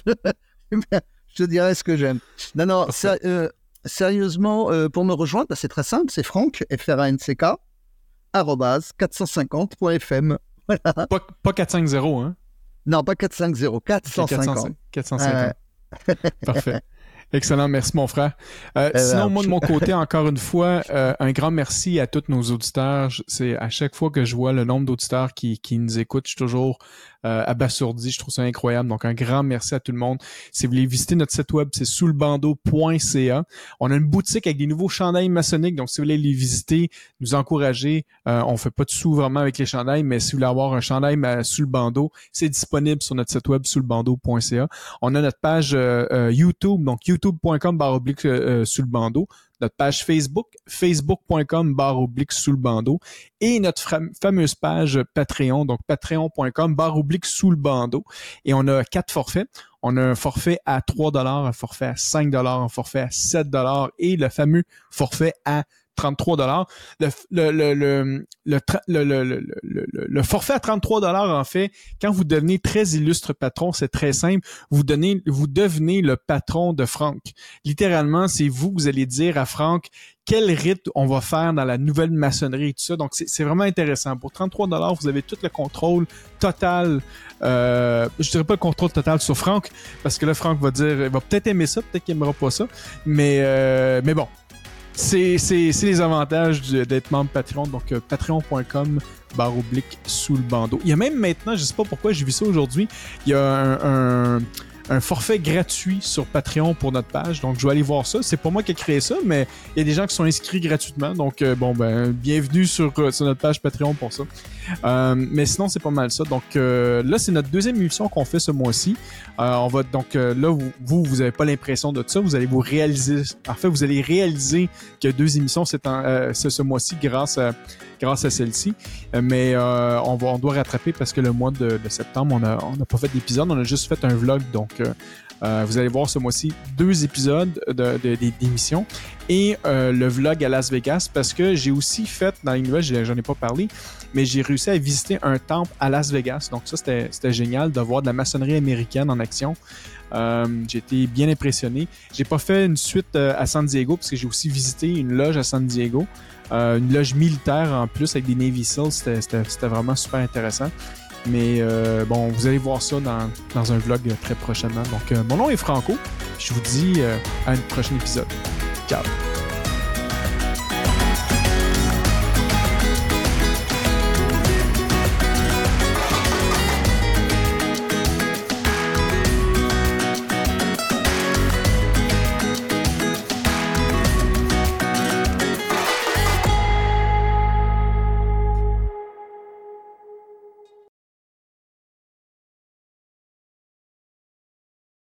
te dirai ce que j'aime. Non, non, euh, sérieusement, euh, pour me rejoindre, bah, c'est très simple, c'est Franck, F-R-A-N-C-K, 450.fm. Voilà. Pas, pas 450, hein? Non, pas 450, 450. 450. Parfait. Excellent, merci mon frère. Euh, sinon, moi de mon côté, encore une fois, euh, un grand merci à tous nos auditeurs. C'est à chaque fois que je vois le nombre d'auditeurs qui, qui nous écoutent, je suis toujours euh, abasourdi. Je trouve ça incroyable. Donc, un grand merci à tout le monde. Si vous voulez visiter notre site web, c'est soulbando.ca. On a une boutique avec des nouveaux chandails maçonniques. Donc, si vous voulez les visiter, nous encourager, euh, on fait pas de sous vraiment avec les chandails, mais si vous voulez avoir un chandail sous le bandeau, c'est disponible sur notre site web soulbando.ca. On a notre page euh, euh, YouTube, donc youtube.com barre sous le bandeau notre page Facebook, facebook.com barre oblique sous le bandeau, et notre fameuse page Patreon, donc patreon.com barre oblique sous le bandeau. Et on a quatre forfaits. On a un forfait à 3 un forfait à 5 un forfait à 7 et le fameux forfait à 33 dollars. Le, forfait à 33 dollars, en fait, quand vous devenez très illustre patron, c'est très simple. Vous devenez le patron de Franck. Littéralement, c'est vous, vous allez dire à Franck quel rite on va faire dans la nouvelle maçonnerie et tout ça. Donc, c'est vraiment intéressant. Pour 33 dollars, vous avez tout le contrôle total. Euh, je dirais pas le contrôle total sur Franck, parce que là, Franck va dire, il va peut-être aimer ça, peut-être qu'il aimera pas ça. Mais, euh, mais bon, c'est les avantages d'être membre Patreon. Donc, euh, patreon.com barre oblique sous le bandeau. Il y a même maintenant, je sais pas pourquoi j'ai vu ça aujourd'hui, il y a un forfait gratuit sur Patreon pour notre page. Donc, je vais aller voir ça. C'est pas moi qui ai créé ça, mais il y a des gens qui sont inscrits gratuitement. Donc, euh, bon, ben, bienvenue sur, euh, sur notre page Patreon pour ça. Euh, mais sinon, c'est pas mal ça. Donc, là, c'est notre deuxième émission qu'on fait ce mois-ci. on va donc là, vous, vous, vous avez pas l'impression de ça. Vous allez vous réaliser. En fait, vous allez réaliser que deux émissions c'est ce, ce mois-ci grâce à grâce à celle-ci. mais on, va, on doit rattraper parce que le mois de, septembre, on n'a pas fait d'épisode, on a juste fait un vlog. Donc, euh, vous allez voir ce mois-ci deux épisodes d'émission et euh, le vlog à Las Vegas parce que j'ai aussi fait, dans les nouvelles, j'en ai pas parlé, mais j'ai réussi à visiter un temple à Las Vegas. Donc ça, c'était génial de voir de la maçonnerie américaine en action. Euh, j'ai été bien impressionné. J'ai pas fait une suite à San Diego parce que j'ai aussi visité une loge à San Diego. Une loge militaire en plus avec des Navy Seals. C'était vraiment super intéressant. Mais euh, bon, vous allez voir ça dans, un vlog très prochainement. Donc, euh, mon nom est Franco. Je vous dis euh, à un prochain épisode. Ciao!